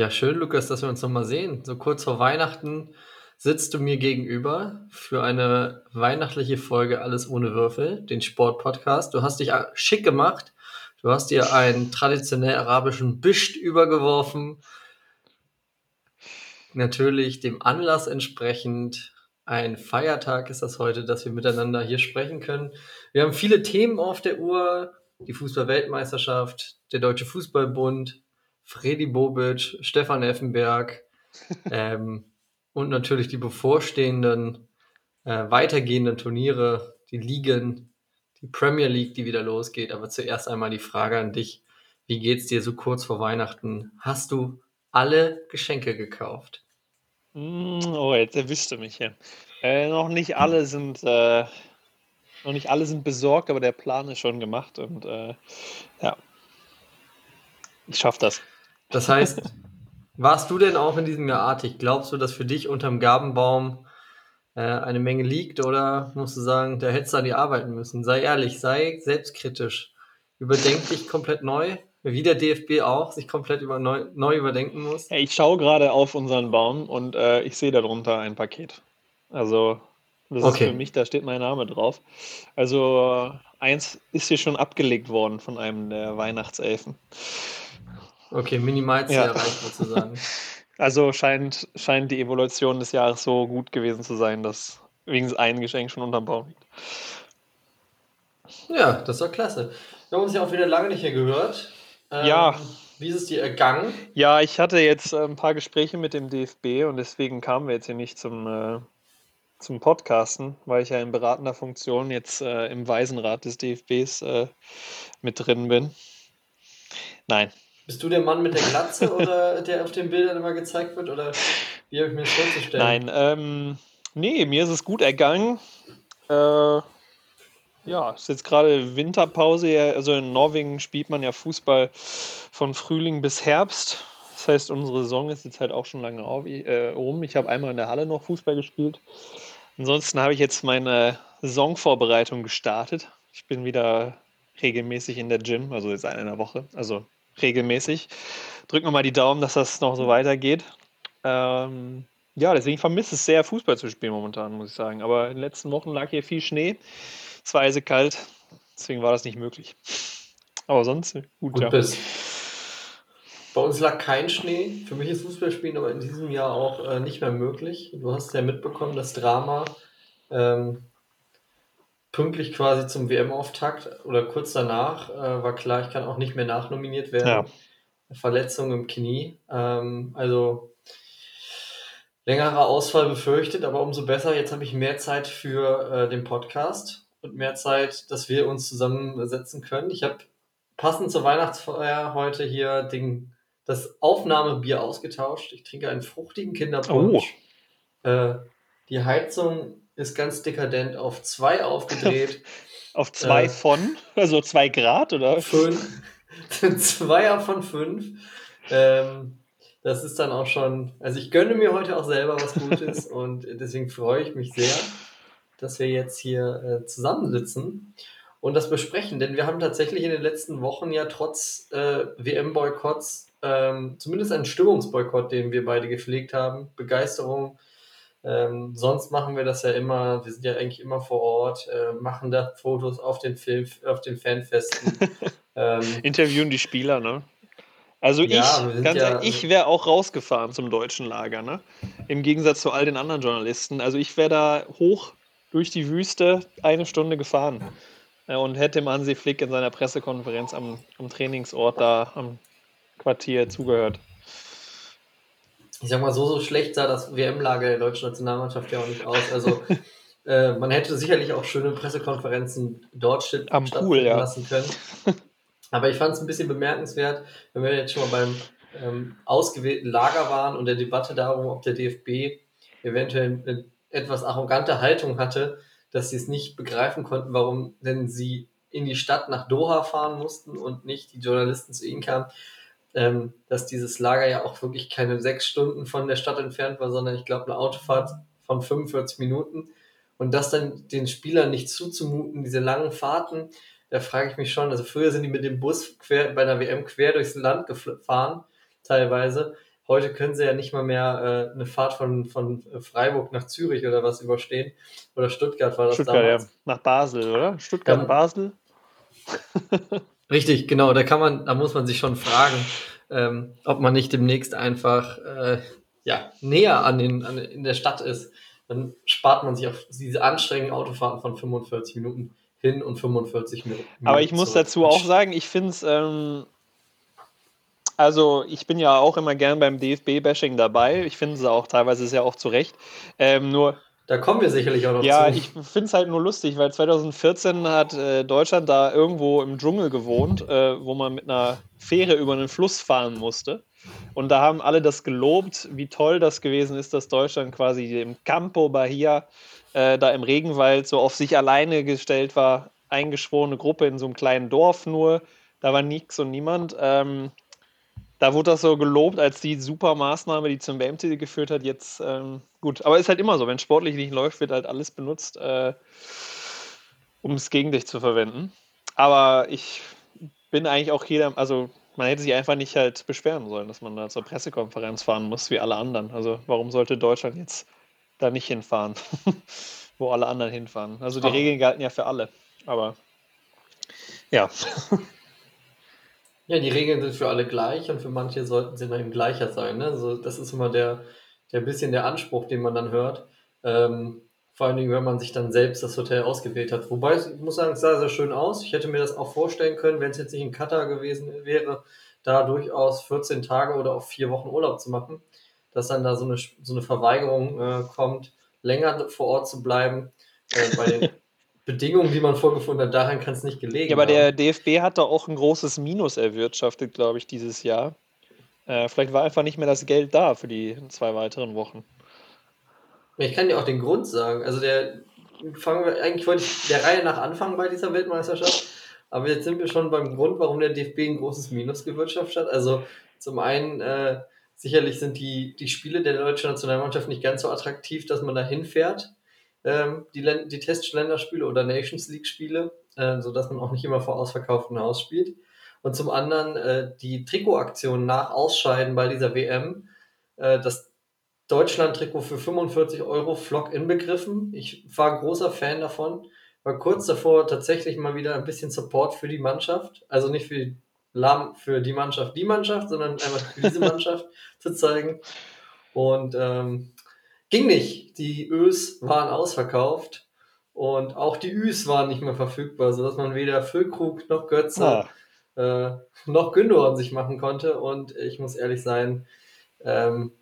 Ja, schön, Lukas, dass wir uns nochmal sehen. So kurz vor Weihnachten sitzt du mir gegenüber für eine weihnachtliche Folge Alles ohne Würfel, den Sportpodcast. Du hast dich schick gemacht. Du hast dir einen traditionell arabischen Bischt übergeworfen. Natürlich dem Anlass entsprechend. Ein Feiertag ist das heute, dass wir miteinander hier sprechen können. Wir haben viele Themen auf der Uhr. Die Fußball-Weltmeisterschaft, der Deutsche Fußballbund, Freddy Bobic, Stefan Effenberg ähm, und natürlich die bevorstehenden äh, weitergehenden Turniere, die Ligen, die Premier League, die wieder losgeht. Aber zuerst einmal die Frage an dich. Wie geht's dir so kurz vor Weihnachten? Hast du alle Geschenke gekauft? Mm, oh, jetzt erwischte mich hier. Äh, noch nicht alle sind äh, noch nicht alle sind besorgt, aber der Plan ist schon gemacht und äh, ja, ich schaffe das. Das heißt, warst du denn auch in diesem Jahr artig? Glaubst du, dass für dich unterm Gabenbaum äh, eine Menge liegt oder musst du sagen, da hättest du an die arbeiten müssen? Sei ehrlich, sei selbstkritisch. Überdenk dich komplett neu, wie der DFB auch sich komplett über neu, neu überdenken muss. Ich schaue gerade auf unseren Baum und äh, ich sehe darunter ein Paket. Also das okay. ist für mich, da steht mein Name drauf. Also eins ist hier schon abgelegt worden von einem der Weihnachtselfen. Okay, Minimalziel ja. erreicht sozusagen. Also scheint, scheint die Evolution des Jahres so gut gewesen zu sein, dass wenigstens ein Geschenk schon unterm Baum liegt. Ja, das ist doch klasse. Wir haben uns ja auch wieder lange nicht mehr gehört. Ähm, ja. Wie ist es dir ergangen? Ja, ich hatte jetzt äh, ein paar Gespräche mit dem DFB und deswegen kamen wir jetzt hier nicht zum, äh, zum Podcasten, weil ich ja in beratender Funktion jetzt äh, im Waisenrat des DFBs äh, mit drin bin. Nein, bist du der Mann mit der Glatze oder der auf den Bildern immer gezeigt wird? Oder wie habe ich mir das vorzustellen? Nein, ähm, nee, mir ist es gut ergangen. Äh, ja, es ist jetzt gerade Winterpause. Also in Norwegen spielt man ja Fußball von Frühling bis Herbst. Das heißt, unsere Saison ist jetzt halt auch schon lange auf, äh, rum. Ich habe einmal in der Halle noch Fußball gespielt. Ansonsten habe ich jetzt meine Saisonvorbereitung gestartet. Ich bin wieder regelmäßig in der Gym, also jetzt eine in der Woche. Also regelmäßig. Drücken wir mal die Daumen, dass das noch so weitergeht. Ähm, ja, deswegen vermisse ich es sehr, Fußball zu spielen momentan, muss ich sagen. Aber in den letzten Wochen lag hier viel Schnee. Es war eisekalt, deswegen war das nicht möglich. Aber sonst gut, gut ja. Bist. Bei uns lag kein Schnee. Für mich ist Fußballspielen aber in diesem Jahr auch äh, nicht mehr möglich. Du hast ja mitbekommen, das Drama ähm, pünktlich quasi zum WM-Auftakt oder kurz danach äh, war klar, ich kann auch nicht mehr nachnominiert werden. Ja. Verletzung im Knie. Ähm, also längerer Ausfall befürchtet, aber umso besser. Jetzt habe ich mehr Zeit für äh, den Podcast und mehr Zeit, dass wir uns zusammensetzen können. Ich habe passend zur Weihnachtsfeier heute hier den, das Aufnahmebier ausgetauscht. Ich trinke einen fruchtigen Kinderpunsch. Oh. Äh, die Heizung ist ganz dekadent auf zwei aufgedreht. auf zwei äh, von? Also zwei Grad oder? Fünf. Zweier von fünf. Ähm, das ist dann auch schon, also ich gönne mir heute auch selber was Gutes und deswegen freue ich mich sehr, dass wir jetzt hier äh, zusammensitzen und das besprechen, denn wir haben tatsächlich in den letzten Wochen ja trotz äh, WM-Boykotts ähm, zumindest einen Stimmungsboykott, den wir beide gepflegt haben, Begeisterung ähm, sonst machen wir das ja immer, wir sind ja eigentlich immer vor Ort, äh, machen da Fotos auf den Film, auf den Fanfesten. ähm, Interviewen die Spieler, ne? Also ich, ja, ganz ja, ehrlich, ich wäre auch rausgefahren zum deutschen Lager, ne? Im Gegensatz zu all den anderen Journalisten. Also ich wäre da hoch durch die Wüste eine Stunde gefahren äh, und hätte dem Hansi Flick in seiner Pressekonferenz am, am Trainingsort da am Quartier zugehört ich sag mal, so, so schlecht sah das WM-Lager der deutschen Nationalmannschaft ja auch nicht aus. Also äh, man hätte sicherlich auch schöne Pressekonferenzen dort Am Pool, ja. lassen können. Aber ich fand es ein bisschen bemerkenswert, wenn wir jetzt schon mal beim ähm, ausgewählten Lager waren und der Debatte darum, ob der DFB eventuell eine etwas arrogante Haltung hatte, dass sie es nicht begreifen konnten, warum denn sie in die Stadt nach Doha fahren mussten und nicht die Journalisten zu ihnen kamen ähm, dass dieses Lager ja auch wirklich keine sechs Stunden von der Stadt entfernt war, sondern ich glaube eine Autofahrt von 45 Minuten. Und das dann den Spielern nicht zuzumuten, diese langen Fahrten, da frage ich mich schon. Also früher sind die mit dem Bus quer, bei der WM quer durchs Land gefahren, teilweise. Heute können sie ja nicht mal mehr äh, eine Fahrt von, von Freiburg nach Zürich oder was überstehen. Oder Stuttgart war das Stuttgart, damals. ja. Nach Basel, oder? Stuttgart, ja. Basel. Richtig, genau. Da kann man, da muss man sich schon fragen, ähm, ob man nicht demnächst einfach äh, ja, näher an den, an, in der Stadt ist. Dann spart man sich auf diese anstrengenden Autofahrten von 45 Minuten hin und 45 Minuten. Aber ich muss dazu auch sagen, ich finde es, ähm, also ich bin ja auch immer gern beim DFB-Bashing dabei. Ich finde es auch teilweise ja auch zu Recht. Ähm, nur da kommen wir sicherlich auch noch ja, zu. Ja, ich finde es halt nur lustig, weil 2014 hat äh, Deutschland da irgendwo im Dschungel gewohnt, äh, wo man mit einer Fähre über einen Fluss fahren musste. Und da haben alle das gelobt, wie toll das gewesen ist, dass Deutschland quasi im Campo Bahia äh, da im Regenwald so auf sich alleine gestellt war, eingeschworene Gruppe in so einem kleinen Dorf nur, da war nichts und niemand. Ähm, da wurde das so gelobt als die super Maßnahme, die zum WM-Titel geführt hat. Jetzt, ähm, gut, aber ist halt immer so, wenn sportlich nicht läuft, wird halt alles benutzt, äh, um es gegen dich zu verwenden. Aber ich bin eigentlich auch jeder, also man hätte sich einfach nicht halt beschweren sollen, dass man da zur Pressekonferenz fahren muss, wie alle anderen. Also warum sollte Deutschland jetzt da nicht hinfahren, wo alle anderen hinfahren. Also die Ach. Regeln galten ja für alle, aber ja. Ja, die Regeln sind für alle gleich und für manche sollten sie dann gleicher sein. Ne? Also das ist immer der, der bisschen der Anspruch, den man dann hört. Ähm, vor allen Dingen, wenn man sich dann selbst das Hotel ausgewählt hat. Wobei, ich muss sagen, es sah sehr schön aus. Ich hätte mir das auch vorstellen können, wenn es jetzt nicht in Katar gewesen wäre, da durchaus 14 Tage oder auch vier Wochen Urlaub zu machen dass dann da so eine, so eine Verweigerung äh, kommt, länger vor Ort zu bleiben. Äh, bei den Bedingungen, die man vorgefunden hat, daran kann es nicht gelegen Ja, aber haben. der DFB hat da auch ein großes Minus erwirtschaftet, glaube ich, dieses Jahr. Äh, vielleicht war einfach nicht mehr das Geld da für die zwei weiteren Wochen. Ich kann dir auch den Grund sagen. Also der fangen wir, eigentlich wollte ich der Reihe nach anfangen bei dieser Weltmeisterschaft, aber jetzt sind wir schon beim Grund, warum der DFB ein großes Minus gewirtschaftet hat. Also zum einen äh, Sicherlich sind die, die Spiele der deutschen Nationalmannschaft nicht ganz so attraktiv, dass man da hinfährt, ähm, die, die Testländerspiele oder Nations League-Spiele, äh, sodass man auch nicht immer vor ausverkauftem Haus spielt. Und zum anderen äh, die Trikotaktion nach Ausscheiden bei dieser WM, äh, das Deutschland-Trikot für 45 Euro Flock inbegriffen. Ich war großer Fan davon, war kurz davor tatsächlich mal wieder ein bisschen Support für die Mannschaft, also nicht für die Lahm für die Mannschaft die Mannschaft, sondern einfach für diese Mannschaft zu zeigen. Und ähm, ging nicht. Die Ös waren ausverkauft und auch die Üs waren nicht mehr verfügbar, sodass man weder Füllkrug noch Götze ah. äh, noch Gündogan sich machen konnte. Und ich muss ehrlich sein, ähm,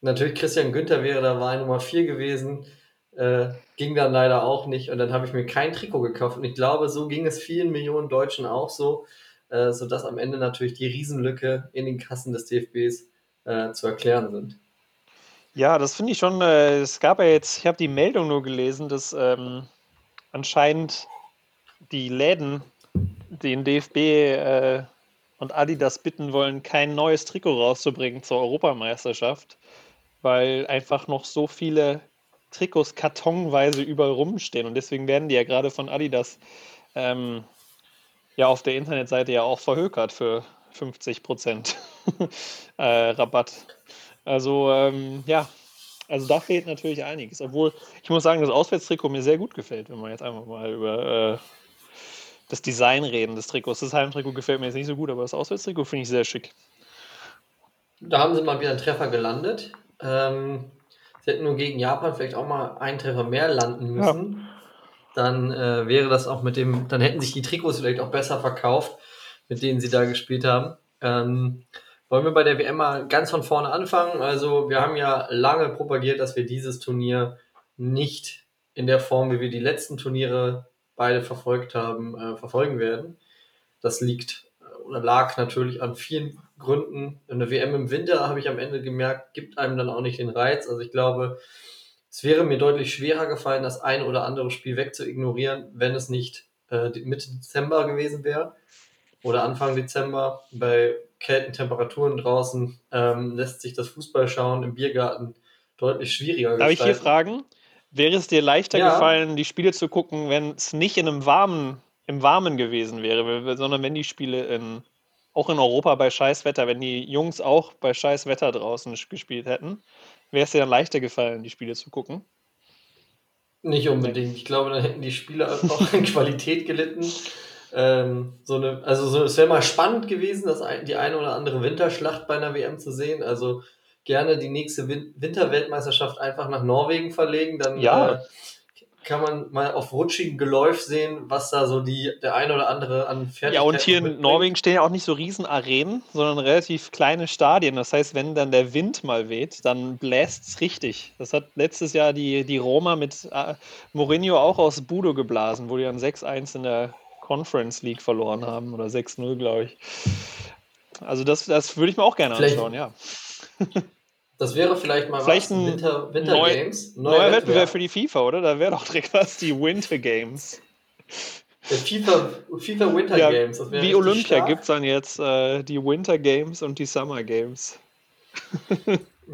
natürlich Christian Günther wäre da Wahl Nummer 4 gewesen. Äh, ging dann leider auch nicht und dann habe ich mir kein Trikot gekauft und ich glaube, so ging es vielen Millionen Deutschen auch so äh, sodass am Ende natürlich die Riesenlücke in den Kassen des DFBs äh, zu erklären sind. Ja, das finde ich schon. Äh, es gab ja jetzt, ich habe die Meldung nur gelesen, dass ähm, anscheinend die Läden den DFB äh, und Adidas bitten wollen, kein neues Trikot rauszubringen zur Europameisterschaft, weil einfach noch so viele Trikots kartonweise überall rumstehen und deswegen werden die ja gerade von Adidas ähm, ja auf der Internetseite ja auch verhökert für 50 Prozent äh, Rabatt. Also ähm, ja, also da fehlt natürlich einiges. Obwohl, ich muss sagen, das Auswärtstrikot mir sehr gut gefällt, wenn wir jetzt einfach mal über äh, das Design reden des Trikots. Das Heimtrikot gefällt mir jetzt nicht so gut, aber das Auswärtstrikot finde ich sehr schick. Da haben sie mal wieder einen Treffer gelandet. Ähm, sie hätten nur gegen Japan vielleicht auch mal einen Treffer mehr landen müssen. Ja dann äh, wäre das auch mit dem, dann hätten sich die Trikots vielleicht auch besser verkauft, mit denen sie da gespielt haben. Ähm, wollen wir bei der WM mal ganz von vorne anfangen? Also wir haben ja lange propagiert, dass wir dieses Turnier nicht in der Form, wie wir die letzten Turniere beide verfolgt haben, äh, verfolgen werden. Das liegt äh, oder lag natürlich an vielen Gründen. Eine WM im Winter, habe ich am Ende gemerkt, gibt einem dann auch nicht den Reiz. Also ich glaube, es wäre mir deutlich schwerer gefallen, das ein oder andere Spiel wegzuignorieren, wenn es nicht äh, Mitte Dezember gewesen wäre oder Anfang Dezember. Bei kalten Temperaturen draußen ähm, lässt sich das Fußballschauen im Biergarten deutlich schwieriger Darf gestalten. ich hier fragen? Wäre es dir leichter ja. gefallen, die Spiele zu gucken, wenn es nicht in einem warmen, im Warmen gewesen wäre, sondern wenn die Spiele in auch in Europa bei Scheißwetter, wenn die Jungs auch bei Scheißwetter draußen gespielt hätten, wäre es dir dann leichter gefallen, die Spiele zu gucken? Nicht unbedingt. Ich glaube, dann hätten die Spieler auch in Qualität gelitten. Ähm, so eine, also so, es wäre mal spannend gewesen, das ein, die eine oder andere Winterschlacht bei einer WM zu sehen. Also gerne die nächste Win Winterweltmeisterschaft einfach nach Norwegen verlegen. Dann Ja. äh, kann man mal auf rutschigen Geläuf sehen, was da so die, der eine oder andere an Fertigkeiten Ja, und hier in mitbringt. Norwegen stehen ja auch nicht so riesen Arenen, sondern relativ kleine Stadien. Das heißt, wenn dann der Wind mal weht, dann bläst es richtig. Das hat letztes Jahr die, die Roma mit äh, Mourinho auch aus Budo geblasen, wo die dann 6-1 in der Conference League verloren haben oder 6-0, glaube ich. Also das, das würde ich mir auch gerne Vielleicht- anschauen, ja. Das wäre vielleicht mal Vielleicht was. ein Winter, Winter neu- Games. ein Neuer Wettbewerb für die FIFA, oder? Da wäre doch direkt was, die Winter Games. Der FIFA, FIFA Winter Ja, Games. Wie Olympia gibt es dann jetzt äh, die Winter Games und die Summer Games.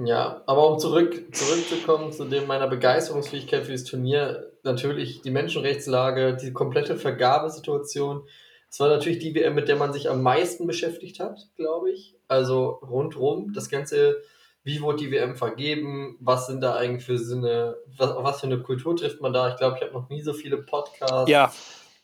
Ja, aber um zurück, zurückzukommen zu dem meiner Begeisterungsfähigkeit für das Turnier, natürlich die Menschenrechtslage, die komplette Vergabesituation. Es war natürlich die WM, mit der man sich am meisten beschäftigt hat, glaube ich. Also rundrum, das Ganze, wie wurde die WM vergeben, was sind da eigentlich für Sinne, was, auf was für eine Kultur trifft man da? Ich glaube, ich habe noch nie so viele Podcasts, Ja,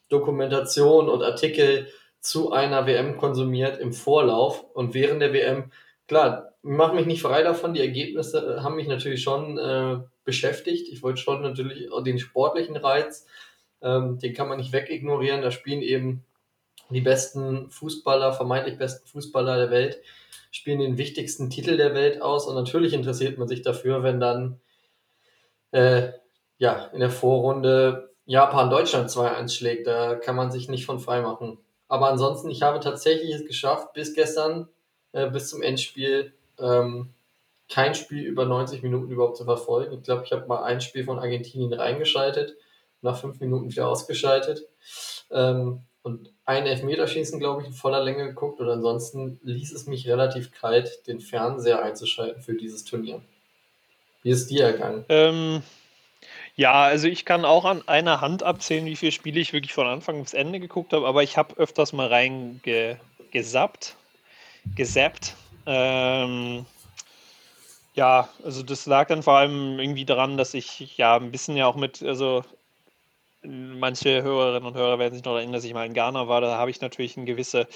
Dokumentationen und Artikel zu einer WM konsumiert im Vorlauf und während der WM. Klar, mach mich nicht frei davon. Die Ergebnisse äh, haben mich natürlich schon äh, beschäftigt. Ich wollte schon natürlich den sportlichen Reiz, ähm, den kann man nicht wegignorieren. Da spielen eben die besten Fußballer, vermeintlich besten Fußballer der Welt, spielen den wichtigsten Titel der Welt aus. Und natürlich interessiert man sich dafür, wenn dann äh, ja, in der Vorrunde Japan Deutschland 2-1 schlägt. Da kann man sich nicht von frei machen. Aber ansonsten, ich habe tatsächlich es geschafft, bis gestern, äh, bis zum Endspiel, ähm, kein Spiel über 90 Minuten überhaupt zu verfolgen. Ich glaube, ich habe mal ein Spiel von Argentinien reingeschaltet, nach fünf Minuten wieder ausgeschaltet. Ähm, und ein Elfmeterschießen, glaube ich, in voller Länge geguckt. Und ansonsten ließ es mich relativ kalt, den Fernseher einzuschalten für dieses Turnier. Wie ist dir ergangen? Ähm, ja, also ich kann auch an einer Hand abzählen, wie viele Spiele ich wirklich von Anfang bis Ende geguckt habe, aber ich habe öfters mal reingesappt, gesappt. Ähm, ja, also das lag dann vor allem irgendwie daran, dass ich ja ein bisschen ja auch mit, also manche Hörerinnen und Hörer werden sich noch erinnern, dass ich mal in Ghana war, da habe ich natürlich eine gewisse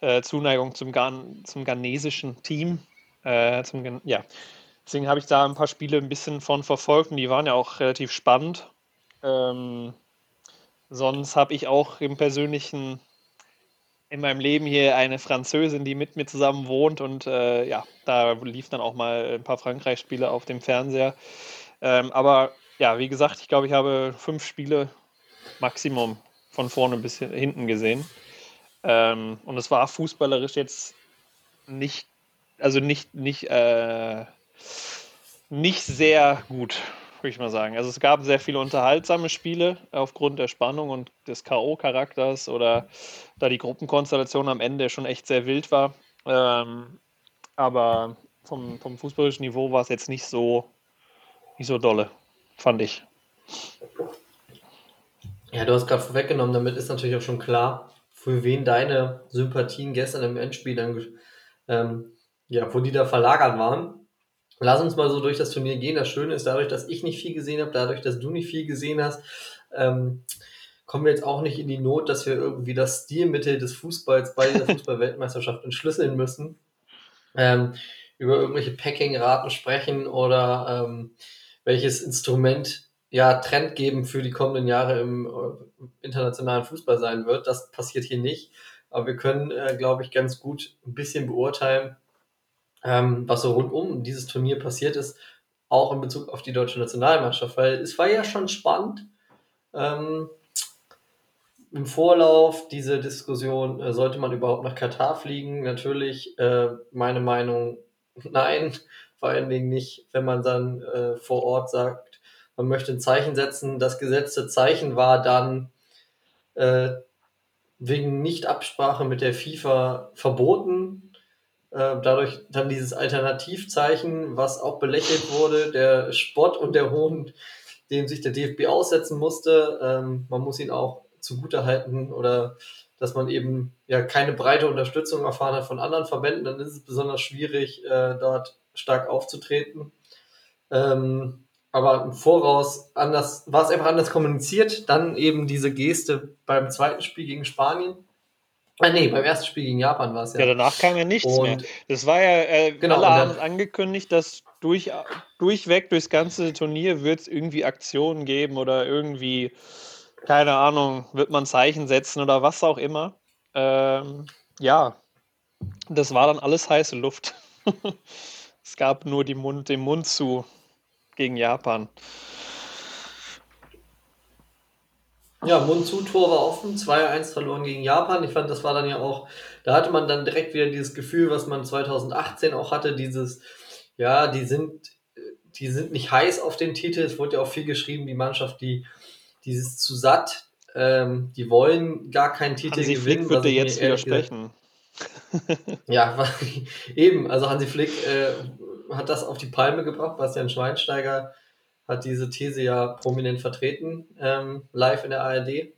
äh, Zuneigung zum, Ghan zum ghanesischen Team. Äh, zum, Ghan- ja, Deswegen habe ich da ein paar Spiele ein bisschen von verfolgt und die waren ja auch relativ spannend. Ähm, sonst habe ich auch im persönlichen, in meinem Leben hier eine Französin, die mit mir zusammen wohnt und äh, ja, da lief dann auch mal ein paar Frankreich-Spiele auf dem Fernseher. Ähm, aber ja, wie gesagt, ich glaube, ich habe fünf Spiele Maximum von vorne bis hin- hinten gesehen. Ähm, und es war fußballerisch jetzt nicht, also nicht, nicht, äh, nicht sehr gut, würde ich mal sagen. Also es gab sehr viele unterhaltsame Spiele aufgrund der Spannung und des K.O.-Charakters oder da die Gruppenkonstellation am Ende schon echt sehr wild war. Ähm, aber vom, vom fußballischen Niveau war es jetzt nicht so, nicht so dolle, fand ich. Ja, du hast gerade vorweggenommen, damit ist natürlich auch schon klar, für wen deine Sympathien gestern im Endspiel dann, ähm, ja, wo die da verlagert waren. Lass uns mal so durch das Turnier gehen. Das Schöne ist, dadurch, dass ich nicht viel gesehen habe, dadurch, dass du nicht viel gesehen hast, ähm, kommen wir jetzt auch nicht in die Not, dass wir irgendwie das Stilmittel des Fußballs bei der Fußball-Weltmeisterschaft entschlüsseln müssen. Ähm, über irgendwelche Packing-Raten sprechen oder ähm, welches Instrument ja trendgebend für die kommenden Jahre im äh, internationalen Fußball sein wird. Das passiert hier nicht. Aber wir können, äh, glaube ich, ganz gut ein bisschen beurteilen, ähm, was so rund um dieses Turnier passiert ist, auch in Bezug auf die deutsche Nationalmannschaft. Weil es war ja schon spannend. Ähm, im Vorlauf diese Diskussion, äh, sollte man überhaupt nach Katar fliegen? Natürlich, äh, meine Meinung, nein, vor allen Dingen nicht, wenn man dann äh, vor Ort sagt, man möchte ein Zeichen setzen. Das gesetzte Zeichen war dann äh, wegen Nichtabsprache mit der FIFA verboten. Äh, dadurch dann dieses Alternativzeichen, was auch belächelt wurde, der Spott und der Hohn, dem sich der DFB aussetzen musste. Ähm, man muss ihn auch zugutehalten oder dass man eben ja keine breite Unterstützung erfahren hat von anderen Verbänden, dann ist es besonders schwierig, äh, dort stark aufzutreten. Ähm, aber im Voraus anders, war es einfach anders kommuniziert. Dann eben diese Geste beim zweiten Spiel gegen Spanien. Äh, nee, beim ersten Spiel gegen Japan war es ja. Ja, danach kam ja nichts und, mehr. Das war ja, äh, genau, alle haben angekündigt, dass durch, durchweg durchs ganze Turnier wird es irgendwie Aktionen geben oder irgendwie, keine Ahnung, wird man Zeichen setzen oder was auch immer. Ähm, ja, das war dann alles heiße Luft. es gab nur die Mund, den Mund zu gegen Japan. Ja, Mund zu, Tor war offen, 2-1 verloren gegen Japan. Ich fand, das war dann ja auch, da hatte man dann direkt wieder dieses Gefühl, was man 2018 auch hatte, dieses, ja, die sind, die sind nicht heiß auf den Titel. Es wurde ja auch viel geschrieben, die Mannschaft, die, dieses zu satt, ähm, die wollen gar keinen Titel Hansi gewinnen. Flick würde jetzt widersprechen. ja, eben, also Hansi Flick äh, hat das auf die Palme gebracht. Bastian Schweinsteiger hat diese These ja prominent vertreten, ähm, live in der ARD.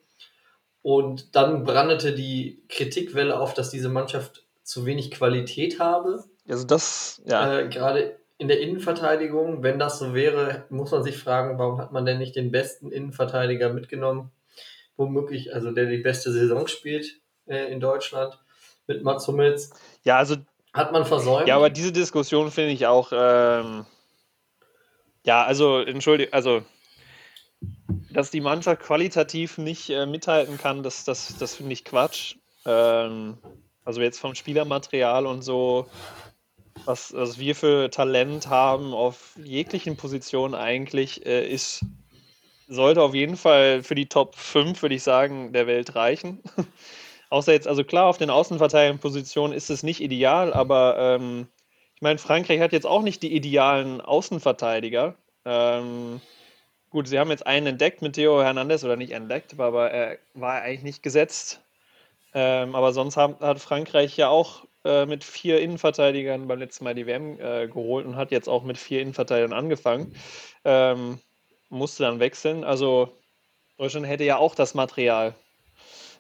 Und dann brandete die Kritikwelle auf, dass diese Mannschaft zu wenig Qualität habe. Also das, ja. Äh, gerade in der Innenverteidigung, wenn das so wäre, muss man sich fragen, warum hat man denn nicht den besten Innenverteidiger mitgenommen? Womöglich, also der die beste Saison spielt äh, in Deutschland mit Mats Hummels. Ja, also hat man versäumt? Ja, aber diese Diskussion finde ich auch. Ähm, ja, also, entschuldige, also, dass die Mannschaft qualitativ nicht äh, mithalten kann, das, das, das finde ich Quatsch. Ähm, also, jetzt vom Spielermaterial und so, was, was wir für Talent haben auf jeglichen Positionen eigentlich, äh, ist, sollte auf jeden Fall für die Top 5, würde ich sagen, der Welt reichen. Außer jetzt, also klar, auf den Außenverteidigungspositionen ist es nicht ideal, aber ähm, ich meine, Frankreich hat jetzt auch nicht die idealen Außenverteidiger. Ähm, gut, sie haben jetzt einen entdeckt mit Theo Hernandez oder nicht entdeckt, aber er war eigentlich nicht gesetzt. Ähm, aber sonst haben, hat Frankreich ja auch äh, mit vier Innenverteidigern beim letzten Mal die WM äh, geholt und hat jetzt auch mit vier Innenverteidigern angefangen. Ähm, musste dann wechseln. Also Deutschland hätte ja auch das Material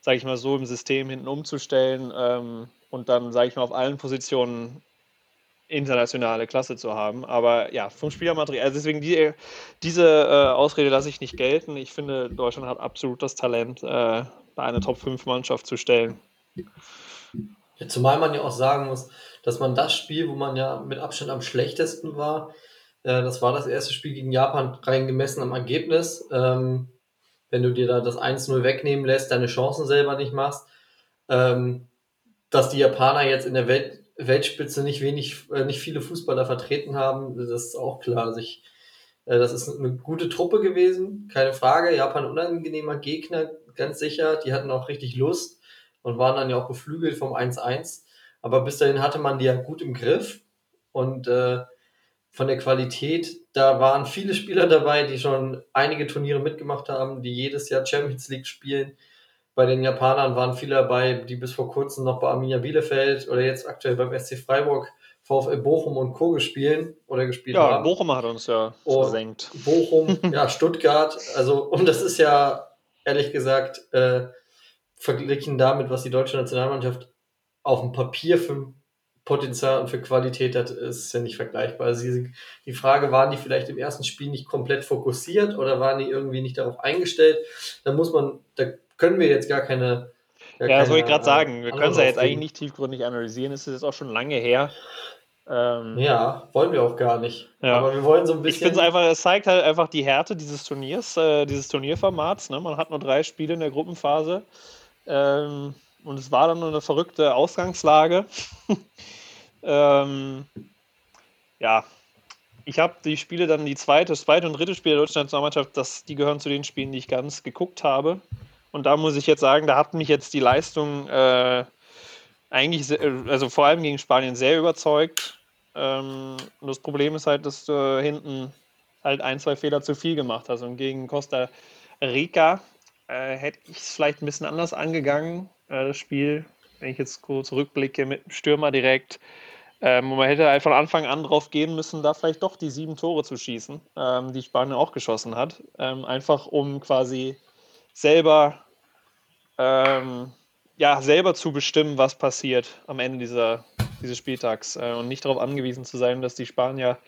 sage ich mal so, im System hinten umzustellen ähm, und dann, sage ich mal, auf allen Positionen internationale Klasse zu haben. Aber ja, vom Spielermaterial, also deswegen die, diese äh, Ausrede lasse ich nicht gelten. Ich finde, Deutschland hat absolut das Talent, äh, eine Top-5-Mannschaft zu stellen. Ja, zumal man ja auch sagen muss, dass man das Spiel, wo man ja mit Abstand am schlechtesten war, äh, das war das erste Spiel gegen Japan, rein gemessen am Ergebnis. Ähm, wenn du dir da das 1-0 wegnehmen lässt, deine Chancen selber nicht machst. Ähm, dass die Japaner jetzt in der Welt, Weltspitze nicht wenig, äh, nicht viele Fußballer vertreten haben, das ist auch klar. Also ich, äh, das ist eine gute Truppe gewesen, keine Frage. Japan unangenehmer Gegner, ganz sicher. Die hatten auch richtig Lust und waren dann ja auch beflügelt vom 1-1. Aber bis dahin hatte man die ja gut im Griff und äh, von der Qualität, da waren viele Spieler dabei, die schon einige Turniere mitgemacht haben, die jedes Jahr Champions League spielen. Bei den Japanern waren viele dabei, die bis vor kurzem noch bei Arminia Bielefeld oder jetzt aktuell beim SC Freiburg, VfL Bochum und Co. gespielt oder gespielt ja, haben. Ja, Bochum hat uns ja und versenkt. Bochum, ja, Stuttgart, also und das ist ja ehrlich gesagt äh, verglichen damit, was die deutsche Nationalmannschaft auf dem Papier für Potenzial und für Qualität hat, ist ja nicht vergleichbar. Also die, die Frage, waren die vielleicht im ersten Spiel nicht komplett fokussiert oder waren die irgendwie nicht darauf eingestellt? Da muss man, da können wir jetzt gar keine. Gar ja, das wollte ich gerade sagen. Wir können es ja jetzt eigentlich nicht tiefgründig analysieren. Es ist jetzt auch schon lange her. Ähm, ja, wollen wir auch gar nicht. Ja. Aber wir wollen so ein bisschen. Ich finde es einfach, es zeigt halt einfach die Härte dieses Turniers, äh, dieses Turnierformats. Ne? Man hat nur drei Spiele in der Gruppenphase. Ähm, und es war dann nur eine verrückte Ausgangslage. ähm, ja, ich habe die Spiele dann, die zweite, das zweite und dritte Spiel der deutschen Nationalmannschaft, das, die gehören zu den Spielen, die ich ganz geguckt habe. Und da muss ich jetzt sagen, da hat mich jetzt die Leistung äh, eigentlich, sehr, also vor allem gegen Spanien, sehr überzeugt. Ähm, und das Problem ist halt, dass du hinten halt ein, zwei Fehler zu viel gemacht hast. Und gegen Costa Rica äh, hätte ich es vielleicht ein bisschen anders angegangen äh, das Spiel. Wenn ich jetzt kurz zurückblicke mit dem Stürmer direkt. Ähm, man hätte halt von Anfang an drauf gehen müssen, da vielleicht doch die sieben Tore zu schießen, ähm, die Spanien auch geschossen hat. Ähm, einfach um quasi selber ähm, ja, selber zu bestimmen, was passiert am Ende dieser, dieses Spieltags äh, und nicht darauf angewiesen zu sein, dass die Spanier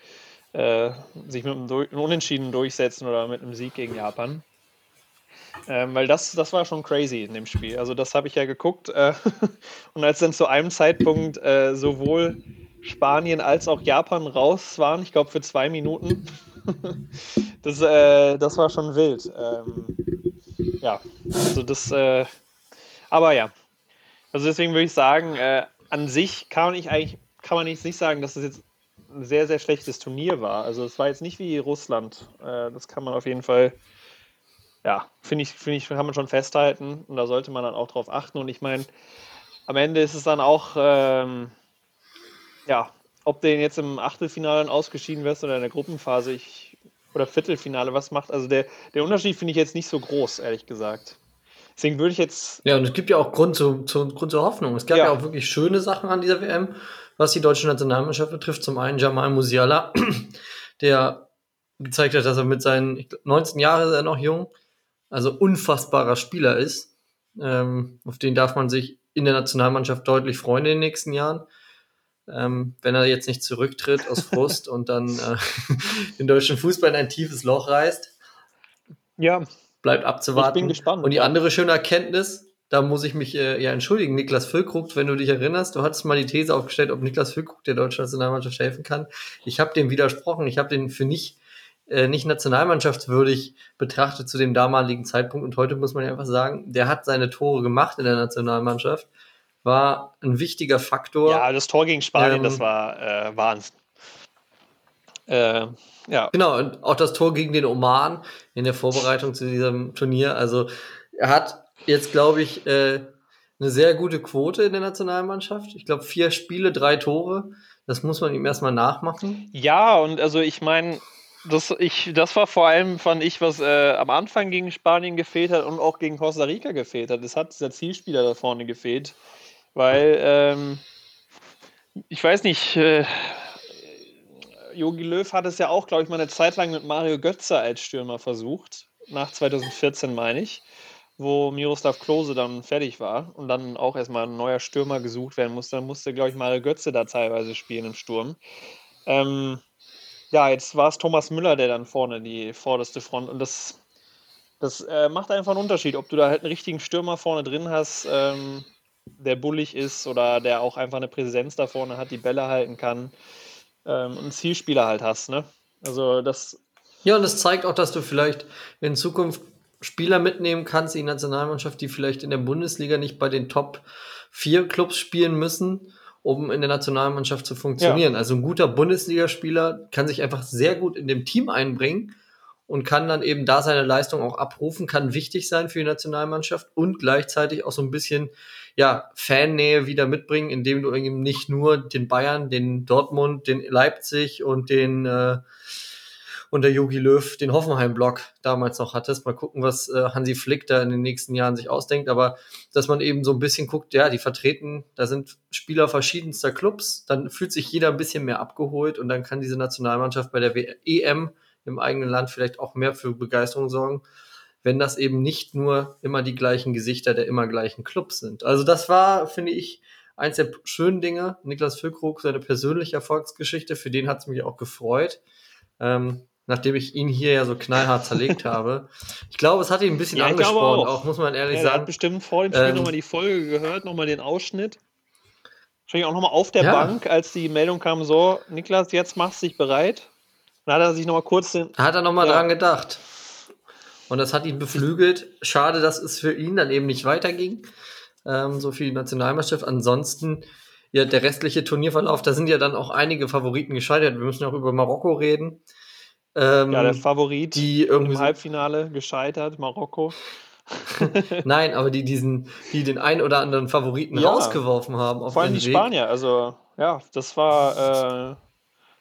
äh, sich mit einem, einem Unentschieden durchsetzen oder mit einem Sieg gegen Japan. Ähm, weil das, das war schon crazy in dem Spiel. Also das habe ich ja geguckt. Äh, und als dann zu einem Zeitpunkt äh, sowohl Spanien als auch Japan raus waren, ich glaube für zwei Minuten, das, äh, das war schon wild. Ähm, ja, also das, äh, aber ja. Also deswegen würde ich sagen, äh, an sich kann man nicht eigentlich, kann man nicht sagen, dass es jetzt ein sehr, sehr schlechtes Turnier war. Also es war jetzt nicht wie Russland. Äh, das kann man auf jeden Fall ja, finde ich, finde ich, kann man schon festhalten und da sollte man dann auch drauf achten. Und ich meine, am Ende ist es dann auch, ähm, ja, ob du jetzt im Achtelfinale ausgeschieden wirst oder in der Gruppenphase ich, oder Viertelfinale was macht. Also der, der Unterschied finde ich jetzt nicht so groß, ehrlich gesagt. Deswegen würde ich jetzt. Ja, und es gibt ja auch Grund, zu, zu, Grund zur Hoffnung. Es gab ja. ja auch wirklich schöne Sachen an dieser WM, was die deutsche Nationalmannschaft betrifft. Zum einen Jamal Musiala, der gezeigt hat, dass er mit seinen 19 Jahren ist er noch jung, also unfassbarer Spieler ist. Ähm, auf den darf man sich in der Nationalmannschaft deutlich freuen in den nächsten Jahren. Ähm, wenn er jetzt nicht zurücktritt aus Frust und dann äh, den deutschen Fußball in ein tiefes Loch reißt. Ja. Bleibt abzuwarten. Ich bin gespannt. Und die andere schöne Erkenntnis, da muss ich mich äh, ja entschuldigen, Niklas Füllkrug, wenn du dich erinnerst, du hattest mal die These aufgestellt, ob Niklas Füllkrug der deutschen Nationalmannschaft helfen kann. Ich habe dem widersprochen. Ich habe den für nicht äh, nicht nationalmannschaftswürdig betrachtet zu dem damaligen Zeitpunkt. Und heute muss man ja einfach sagen, der hat seine Tore gemacht in der Nationalmannschaft, war ein wichtiger Faktor. Ja, das Tor gegen Spanien, ähm, das war äh, Wahnsinn. Äh, ja. Genau, und auch das Tor gegen den Oman in der Vorbereitung zu diesem Turnier. Also er hat jetzt, glaube ich, äh, eine sehr gute Quote in der Nationalmannschaft. Ich glaube, vier Spiele, drei Tore. Das muss man ihm erstmal nachmachen. Ja, und also ich meine, das, ich, das war vor allem, fand ich, was äh, am Anfang gegen Spanien gefehlt hat und auch gegen Costa Rica gefehlt hat. Es hat dieser Zielspieler da vorne gefehlt. Weil, ähm, ich weiß nicht, äh, Jogi Löw hat es ja auch, glaube ich, mal eine Zeit lang mit Mario Götze als Stürmer versucht. Nach 2014, meine ich. Wo Miroslav Klose dann fertig war und dann auch erstmal ein neuer Stürmer gesucht werden musste. Dann musste, glaube ich, Mario Götze da teilweise spielen im Sturm. Ähm, ja, jetzt war es Thomas Müller, der dann vorne die vorderste Front und das, das äh, macht einfach einen Unterschied, ob du da halt einen richtigen Stürmer vorne drin hast, ähm, der bullig ist oder der auch einfach eine Präsenz da vorne hat, die Bälle halten kann ähm, und Zielspieler halt hast, ne? Also das. Ja, und das zeigt auch, dass du vielleicht in Zukunft Spieler mitnehmen kannst, die Nationalmannschaft, die vielleicht in der Bundesliga nicht bei den Top 4 Clubs spielen müssen, um in der Nationalmannschaft zu funktionieren. Ja. Also ein guter Bundesligaspieler kann sich einfach sehr gut in dem Team einbringen und kann dann eben da seine Leistung auch abrufen, kann wichtig sein für die Nationalmannschaft und gleichzeitig auch so ein bisschen ja, Fannähe wieder mitbringen, indem du eben nicht nur den Bayern, den Dortmund, den Leipzig und den äh, und der Yogi Löw den Hoffenheim-Block damals noch hattest. Mal gucken, was äh, Hansi Flick da in den nächsten Jahren sich ausdenkt. Aber dass man eben so ein bisschen guckt, ja, die vertreten, da sind Spieler verschiedenster Clubs, dann fühlt sich jeder ein bisschen mehr abgeholt und dann kann diese Nationalmannschaft bei der EM im eigenen Land vielleicht auch mehr für Begeisterung sorgen, wenn das eben nicht nur immer die gleichen Gesichter der immer gleichen Clubs sind. Also das war, finde ich, eins der schönen Dinge. Niklas Füllkrug, seine persönliche Erfolgsgeschichte, für den hat es mich auch gefreut. Ähm, nachdem ich ihn hier ja so knallhart zerlegt habe. Ich glaube, es hat ihn ein bisschen ja, angespornt, auch. auch. muss man ehrlich ja, sagen. Er hat bestimmt vor dem Spiel ähm, nochmal die Folge gehört, nochmal den Ausschnitt. Wahrscheinlich auch nochmal auf der ja. Bank, als die Meldung kam, so, Niklas, jetzt machst du dich bereit. Dann hat er sich nochmal kurz den. Hat er nochmal ja. dran gedacht. Und das hat ihn beflügelt. Schade, dass es für ihn dann eben nicht weiterging. Ähm, so viel Nationalmannschaft. Ansonsten, ja, der restliche Turnierverlauf, da sind ja dann auch einige Favoriten gescheitert. Wir müssen auch über Marokko reden. Ähm, ja, der Favorit die irgendwie im Halbfinale gescheitert, Marokko. Nein, aber die diesen, die den einen oder anderen Favoriten ja, rausgeworfen haben. vor allem die Weg. Spanier. Also ja, das war, äh,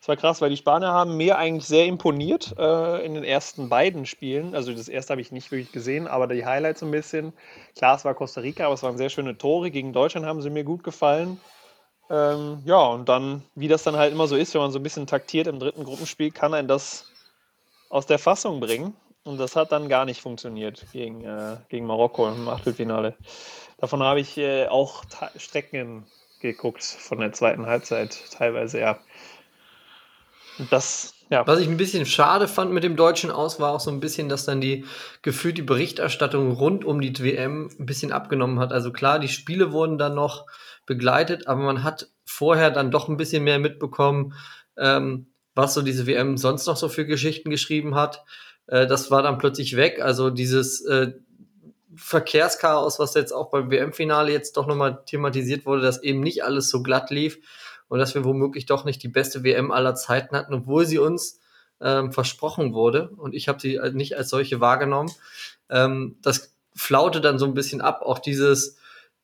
das war krass, weil die Spanier haben mir eigentlich sehr imponiert äh, in den ersten beiden Spielen. Also das erste habe ich nicht wirklich gesehen, aber die Highlights ein bisschen. Klar, es war Costa Rica, aber es waren sehr schöne Tore. Gegen Deutschland haben sie mir gut gefallen. Ähm, ja, und dann, wie das dann halt immer so ist, wenn man so ein bisschen taktiert im dritten Gruppenspiel, kann ein das aus der Fassung bringen. Und das hat dann gar nicht funktioniert gegen, äh, gegen Marokko im Achtelfinale. Davon habe ich äh, auch Strecken geguckt von der zweiten Halbzeit, teilweise ja. Das, ja. Was ich ein bisschen schade fand mit dem deutschen Aus, war auch so ein bisschen, dass dann die gefühlt die Berichterstattung rund um die WM ein bisschen abgenommen hat. Also klar, die Spiele wurden dann noch begleitet, aber man hat vorher dann doch ein bisschen mehr mitbekommen, ähm, was so diese WM sonst noch so für Geschichten geschrieben hat. Äh, das war dann plötzlich weg. Also dieses äh, Verkehrschaos, was jetzt auch beim WM-Finale jetzt doch nochmal thematisiert wurde, dass eben nicht alles so glatt lief und dass wir womöglich doch nicht die beste WM aller Zeiten hatten, obwohl sie uns ähm, versprochen wurde. Und ich habe sie nicht als solche wahrgenommen. Ähm, das flaute dann so ein bisschen ab. Auch dieses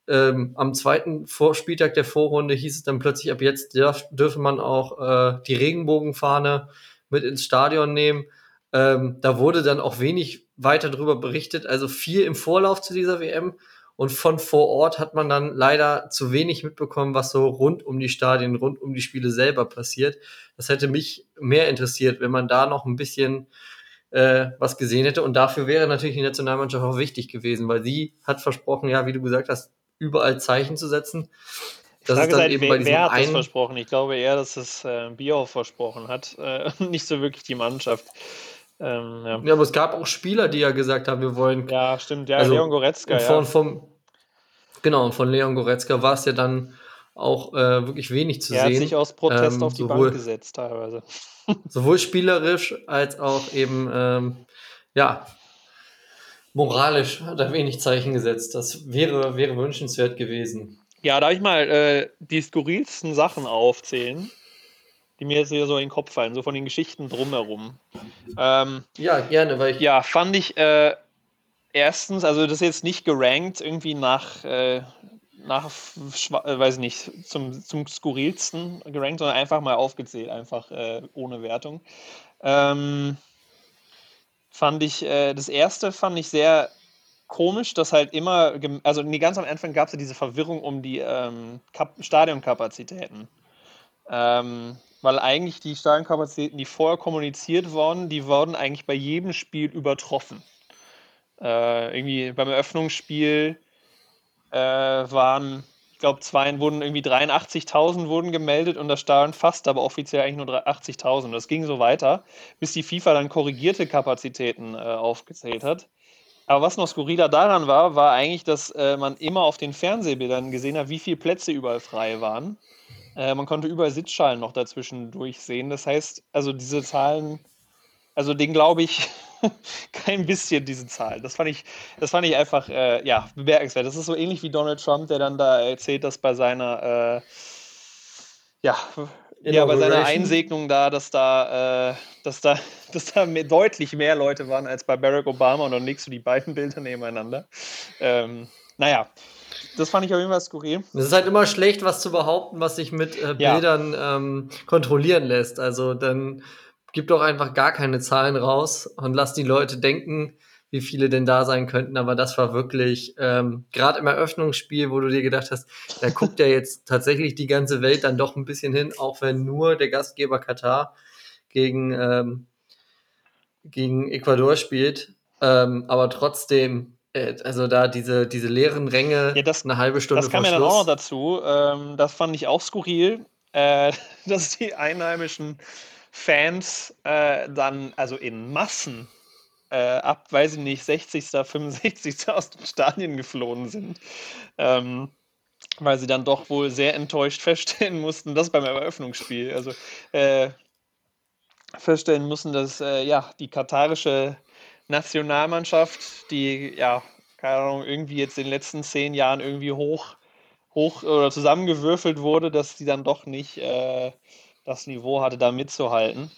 ähm, am zweiten Vorspieltag der Vorrunde hieß es dann plötzlich, ab jetzt darf, dürfe man auch äh, die Regenbogenfahne mit ins Stadion nehmen. Ähm, da wurde dann auch wenig weiter darüber berichtet, also viel im Vorlauf zu dieser WM. Und von vor Ort hat man dann leider zu wenig mitbekommen, was so rund um die Stadien, rund um die Spiele selber passiert. Das hätte mich mehr interessiert, wenn man da noch ein bisschen äh, was gesehen hätte. Und dafür wäre natürlich die Nationalmannschaft auch wichtig gewesen, weil sie hat versprochen, ja, wie du gesagt hast, überall Zeichen zu setzen. Das ist dann eben wer, bei wer hat das versprochen? Ich glaube eher, dass es äh, Bierhoff versprochen hat, äh, nicht so wirklich die Mannschaft. Ähm, ja. ja. aber es gab auch Spieler, die ja gesagt haben, wir wollen. Ja, stimmt, ja, also, Leon Goretzka. Von, ja. vom, genau, und von Leon Goretzka war es ja dann auch äh, wirklich wenig zu er sehen. Er hat sich aus Protest ähm, auf die sowohl, Bank gesetzt, teilweise. sowohl spielerisch als auch eben, ähm, ja, moralisch hat er wenig Zeichen gesetzt. Das wäre, wäre wünschenswert gewesen. Ja, darf ich mal äh, die skurrilsten Sachen aufzählen, die mir jetzt hier so in den Kopf fallen, so von den Geschichten drumherum. Ähm, ja, gerne, weil ich. Ja, fand ich äh, erstens, also das ist jetzt nicht gerankt, irgendwie nach, äh, nach äh, weiß nicht, zum, zum skurrilsten gerankt, sondern einfach mal aufgezählt, einfach äh, ohne Wertung. Ähm, fand ich, äh, das erste fand ich sehr komisch, dass halt immer, also nee, ganz am Anfang gab es ja diese Verwirrung um die ähm, Stadionkapazitäten. Ähm, weil eigentlich die Stadionkapazitäten, die vorher kommuniziert wurden, die wurden eigentlich bei jedem Spiel übertroffen. Äh, irgendwie beim Eröffnungsspiel äh, waren glaube, zwei wurden irgendwie 83.000 wurden gemeldet und das Stadion fast, aber offiziell eigentlich nur 80.000. Das ging so weiter, bis die FIFA dann korrigierte Kapazitäten äh, aufgezählt hat. Aber was noch skurriler daran war, war eigentlich, dass äh, man immer auf den Fernsehbildern gesehen hat, wie viele Plätze überall frei waren. Äh, man konnte überall Sitzschalen noch dazwischen durchsehen. Das heißt, also diese Zahlen, also den glaube ich, kein bisschen diese Zahl. Das fand ich, das fand ich einfach äh, ja, bemerkenswert. Das ist so ähnlich wie Donald Trump, der dann da erzählt, dass bei seiner äh, ja, ja, bei seiner Einsegnung da, dass da, äh, dass da, dass da mehr, deutlich mehr Leute waren als bei Barack Obama und dann legst du die beiden Bilder nebeneinander. Ähm, naja, das fand ich auf jeden Fall skurril. Es ist halt immer schlecht, was zu behaupten, was sich mit äh, Bildern ja. ähm, kontrollieren lässt. Also dann gib doch einfach gar keine Zahlen raus und lass die Leute denken, wie viele denn da sein könnten. Aber das war wirklich, ähm, gerade im Eröffnungsspiel, wo du dir gedacht hast, da guckt ja jetzt tatsächlich die ganze Welt dann doch ein bisschen hin, auch wenn nur der Gastgeber Katar gegen, ähm, gegen Ecuador spielt. Ähm, aber trotzdem, also da diese, diese leeren Ränge, ja, das, eine halbe Stunde Das kam ja dann auch noch dazu. Ähm, das fand ich auch skurril, äh, dass die Einheimischen Fans äh, dann, also in Massen, äh, ab, weiß ich nicht, 60., 65. aus den Stadien geflohen sind. Ähm, weil sie dann doch wohl sehr enttäuscht feststellen mussten, das beim Eröffnungsspiel, also äh, feststellen mussten, dass äh, ja, die katarische Nationalmannschaft, die ja, keine Ahnung, irgendwie jetzt in den letzten zehn Jahren irgendwie hoch, hoch oder zusammengewürfelt wurde, dass die dann doch nicht äh, das Niveau hatte, da mitzuhalten.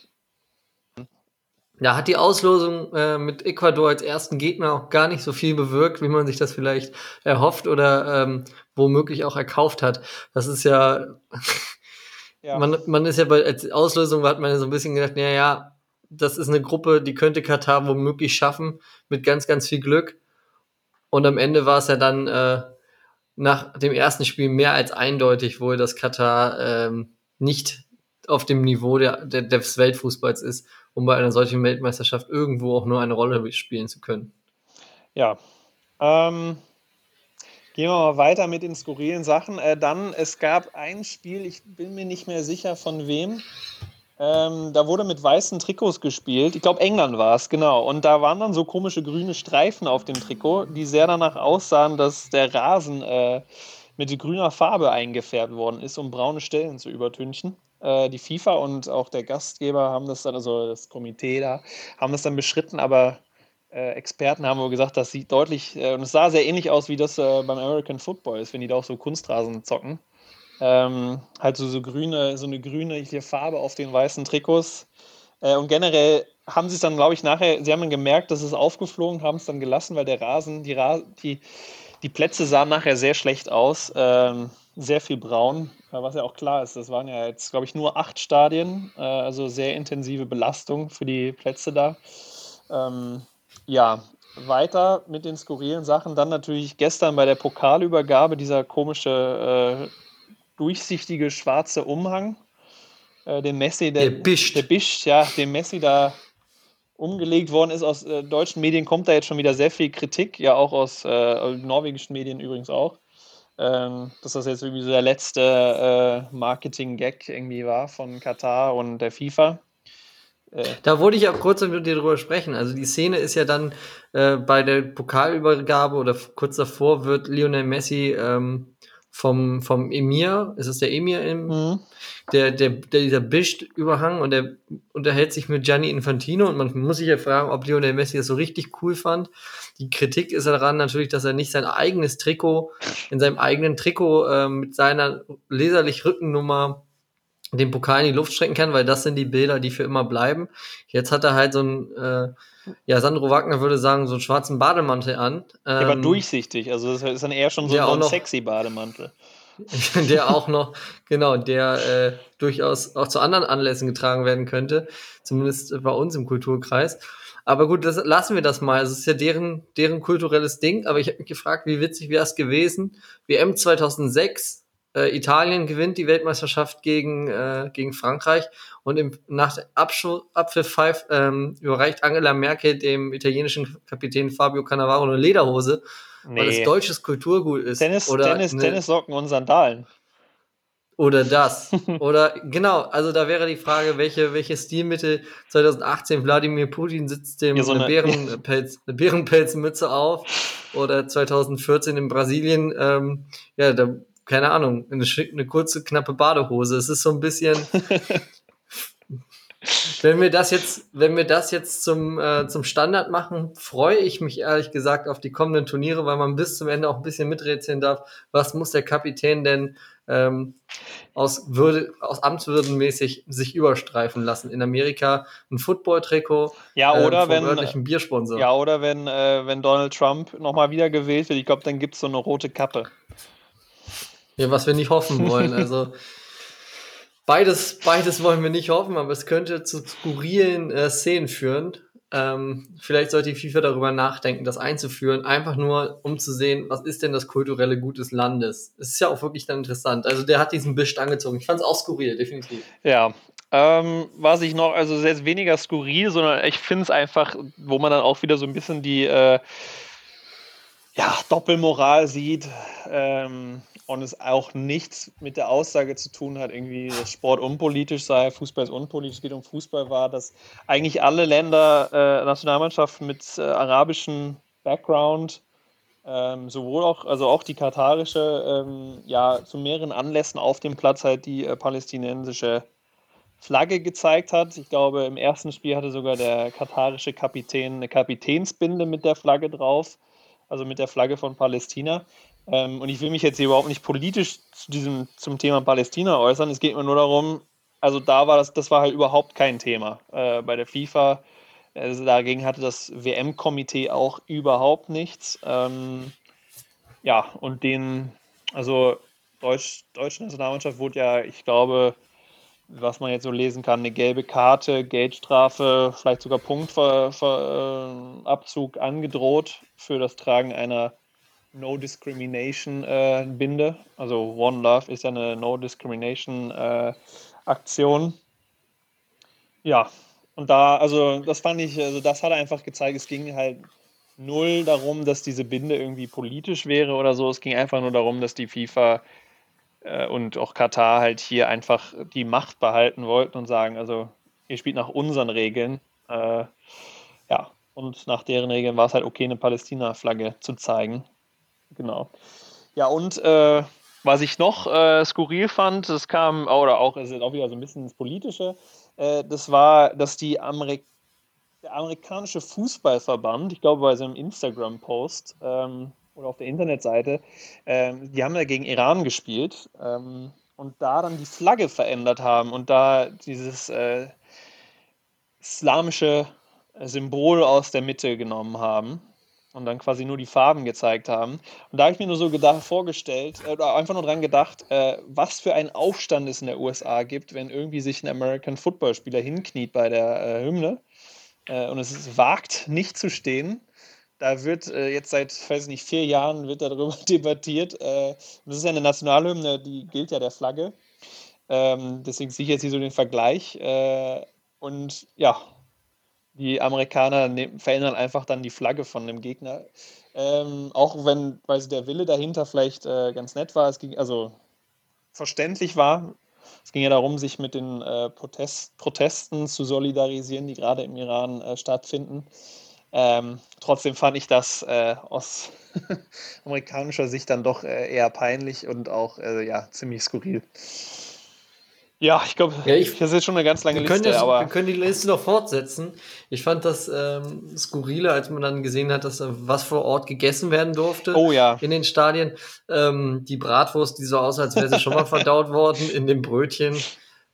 Ja, hat die Auslosung äh, mit Ecuador als ersten Gegner auch gar nicht so viel bewirkt, wie man sich das vielleicht erhofft oder ähm, womöglich auch erkauft hat. Das ist ja, ja. Man, man ist ja bei als Auslosung hat man ja so ein bisschen gedacht, ja, ja, das ist eine Gruppe, die könnte Katar womöglich schaffen mit ganz, ganz viel Glück. Und am Ende war es ja dann äh, nach dem ersten Spiel mehr als eindeutig wohl, dass Katar ähm, nicht auf dem Niveau der, der, des Weltfußballs ist, um bei einer solchen Weltmeisterschaft irgendwo auch nur eine Rolle spielen zu können. Ja. Ähm, gehen wir mal weiter mit den skurrilen Sachen. Äh, dann, es gab ein Spiel, ich bin mir nicht mehr sicher von wem. Ähm, da wurde mit weißen Trikots gespielt. Ich glaube, England war es, genau. Und da waren dann so komische grüne Streifen auf dem Trikot, die sehr danach aussahen, dass der Rasen äh, mit grüner Farbe eingefärbt worden ist, um braune Stellen zu übertünchen. Äh, die FIFA und auch der Gastgeber haben das dann, also das Komitee da, haben das dann beschritten, aber äh, Experten haben wohl gesagt, das sieht deutlich, äh, und es sah sehr ähnlich aus, wie das äh, beim American Football ist, wenn die da auch so Kunstrasen zocken. Ähm, halt so, so grüne, so eine grüne Farbe auf den weißen Trikots. Äh, und generell haben sie es dann, glaube ich, nachher, sie haben dann gemerkt, dass es aufgeflogen, haben es dann gelassen, weil der Rasen, die, Ra die, die Plätze sahen nachher sehr schlecht aus. Ähm, sehr viel braun, was ja auch klar ist. Das waren ja jetzt, glaube ich, nur acht Stadien, äh, also sehr intensive Belastung für die Plätze da. Ähm, ja, weiter mit den skurrilen Sachen. Dann natürlich gestern bei der Pokalübergabe dieser komische äh, durchsichtige schwarze Umhang, äh, den Messi, der, der Bischt. der Bischt, ja, dem Messi da umgelegt worden ist. Aus äh, deutschen Medien kommt da jetzt schon wieder sehr viel Kritik, ja auch aus äh, norwegischen Medien übrigens auch. Ähm, dass das jetzt irgendwie so der letzte äh, Marketing-Gag irgendwie war von Katar und der FIFA. Äh, da wollte ich auch kurz mit dir drüber sprechen. Also die Szene ist ja dann äh, bei der Pokalübergabe oder kurz davor wird Lionel Messi ähm, vom, vom Emir, ist es der Emir im, mhm. der, der, der, dieser Bischt-Überhang und der unterhält sich mit Gianni Infantino und man muss sich ja fragen, ob Lionel Messi das so richtig cool fand. Die Kritik ist daran natürlich, dass er nicht sein eigenes Trikot, in seinem eigenen Trikot äh, mit seiner leserlich Rückennummer den Pokal in die Luft strecken kann, weil das sind die Bilder, die für immer bleiben. Jetzt hat er halt so ein, äh, ja, Sandro Wagner würde sagen, so einen schwarzen Bademantel an. Ähm, der war durchsichtig, also das ist dann eher schon so, ein sexy Bademantel. der auch noch, genau, der äh, durchaus auch zu anderen Anlässen getragen werden könnte, zumindest bei uns im Kulturkreis. Aber gut, das, lassen wir das mal. Es ist ja deren, deren kulturelles Ding. Aber ich habe mich gefragt, wie witzig wäre es gewesen? WM 2006, äh, Italien gewinnt die Weltmeisterschaft gegen, äh, gegen Frankreich und im, nach Abpfiff ähm, überreicht Angela Merkel dem italienischen Kapitän Fabio Cannavaro eine Lederhose, nee. weil es deutsches Kulturgut ist. Tennis, oder Tennis, eine, Tennissocken und Sandalen. Oder das. oder genau, also da wäre die Frage, welche, welche Stilmittel 2018 Wladimir Putin sitzt dem ja, so eine, Bärenpelz, eine Bärenpelzmütze auf oder 2014 in Brasilien, ähm, ja, da keine Ahnung, eine, eine kurze, knappe Badehose. Es ist so ein bisschen. wenn wir das jetzt, wenn wir das jetzt zum, äh, zum Standard machen, freue ich mich ehrlich gesagt auf die kommenden Turniere, weil man bis zum Ende auch ein bisschen miträtseln darf. Was muss der Kapitän denn ähm, aus Würde, aus Amtswürdenmäßig sich überstreifen lassen? In Amerika ein Football-Trikot, ja, äh, oder äh, wenn, örtlichen Biersponsor. Ja, oder wenn, äh, wenn Donald Trump nochmal wieder gewählt wird, ich glaube, dann gibt es so eine rote Kappe. Ja, was wir nicht hoffen wollen. Also beides, beides wollen wir nicht hoffen, aber es könnte zu skurrilen äh, Szenen führen. Ähm, vielleicht sollte die FIFA darüber nachdenken, das einzuführen, einfach nur, um zu sehen, was ist denn das kulturelle Gut des Landes. Es ist ja auch wirklich dann interessant. Also der hat diesen Bisch angezogen. Ich fand es auch skurril, definitiv. Ja, ähm, was ich noch, also sehr weniger skurril, sondern ich finde es einfach, wo man dann auch wieder so ein bisschen die äh, ja, Doppelmoral sieht. Ähm, und es auch nichts mit der Aussage zu tun hat, irgendwie, dass Sport unpolitisch sei, Fußball ist unpolitisch, es geht um Fußball, war, dass eigentlich alle Länder, äh, Nationalmannschaften mit äh, arabischem Background, ähm, sowohl auch, also auch die katarische, ähm, ja, zu mehreren Anlässen auf dem Platz halt die äh, palästinensische Flagge gezeigt hat. Ich glaube, im ersten Spiel hatte sogar der katarische Kapitän eine Kapitänsbinde mit der Flagge drauf, also mit der Flagge von Palästina. Ähm, und ich will mich jetzt hier überhaupt nicht politisch zu diesem, zum Thema Palästina äußern. Es geht mir nur darum, also da war das, das war halt überhaupt kein Thema äh, bei der FIFA. Also dagegen hatte das WM-Komitee auch überhaupt nichts. Ähm, ja, und den, also Deutsch, deutsche Nationalmannschaft wurde ja, ich glaube, was man jetzt so lesen kann, eine gelbe Karte, Geldstrafe, vielleicht sogar Punktabzug äh, angedroht für das Tragen einer No Discrimination äh, Binde. Also One Love ist ja eine No Discrimination äh, Aktion. Ja, und da, also das fand ich, also das hat einfach gezeigt, es ging halt null darum, dass diese Binde irgendwie politisch wäre oder so. Es ging einfach nur darum, dass die FIFA äh, und auch Katar halt hier einfach die Macht behalten wollten und sagen, also ihr spielt nach unseren Regeln. Äh, ja, und nach deren Regeln war es halt okay, eine Palästina-Flagge zu zeigen. Genau. Ja, und äh, was ich noch äh, skurril fand, das kam, oder auch, es ist auch wieder so ein bisschen ins Politische, äh, das war, dass die Amerik der amerikanische Fußballverband, ich glaube bei so einem Instagram-Post ähm, oder auf der Internetseite, ähm, die haben ja gegen Iran gespielt ähm, und da dann die Flagge verändert haben und da dieses äh, islamische Symbol aus der Mitte genommen haben und dann quasi nur die Farben gezeigt haben. Und da habe ich mir nur so gedacht, vorgestellt, äh, oder einfach nur dran gedacht, äh, was für einen Aufstand es in der USA gibt, wenn irgendwie sich ein American Football Spieler hinkniet bei der äh, Hymne äh, und es wagt, nicht zu stehen. Da wird äh, jetzt seit, weiß nicht, vier Jahren wird darüber debattiert. Äh, das ist ja eine Nationalhymne, die gilt ja der Flagge. Ähm, deswegen sehe ich jetzt hier so den Vergleich. und ja, die Amerikaner ne verändern einfach dann die Flagge von dem Gegner. Ähm, auch wenn weil der Wille dahinter vielleicht äh, ganz nett war, es ging, also verständlich war. Es ging ja darum, sich mit den äh, Protest, Protesten zu solidarisieren, die gerade im Iran äh, stattfinden. Ähm, trotzdem fand ich das äh, aus amerikanischer Sicht dann doch äh, eher peinlich und auch äh, ja, ziemlich skurril. Ja, ich glaube, ja, ich, das ist jetzt schon eine ganz lange Liste. Das, aber wir können die Liste noch fortsetzen. Ich fand das ähm, skurrile, als man dann gesehen hat, dass was vor Ort gegessen werden durfte. Oh ja. In den Stadien. Ähm, die Bratwurst, die so aussah, als wäre sie schon mal verdaut worden in dem Brötchen.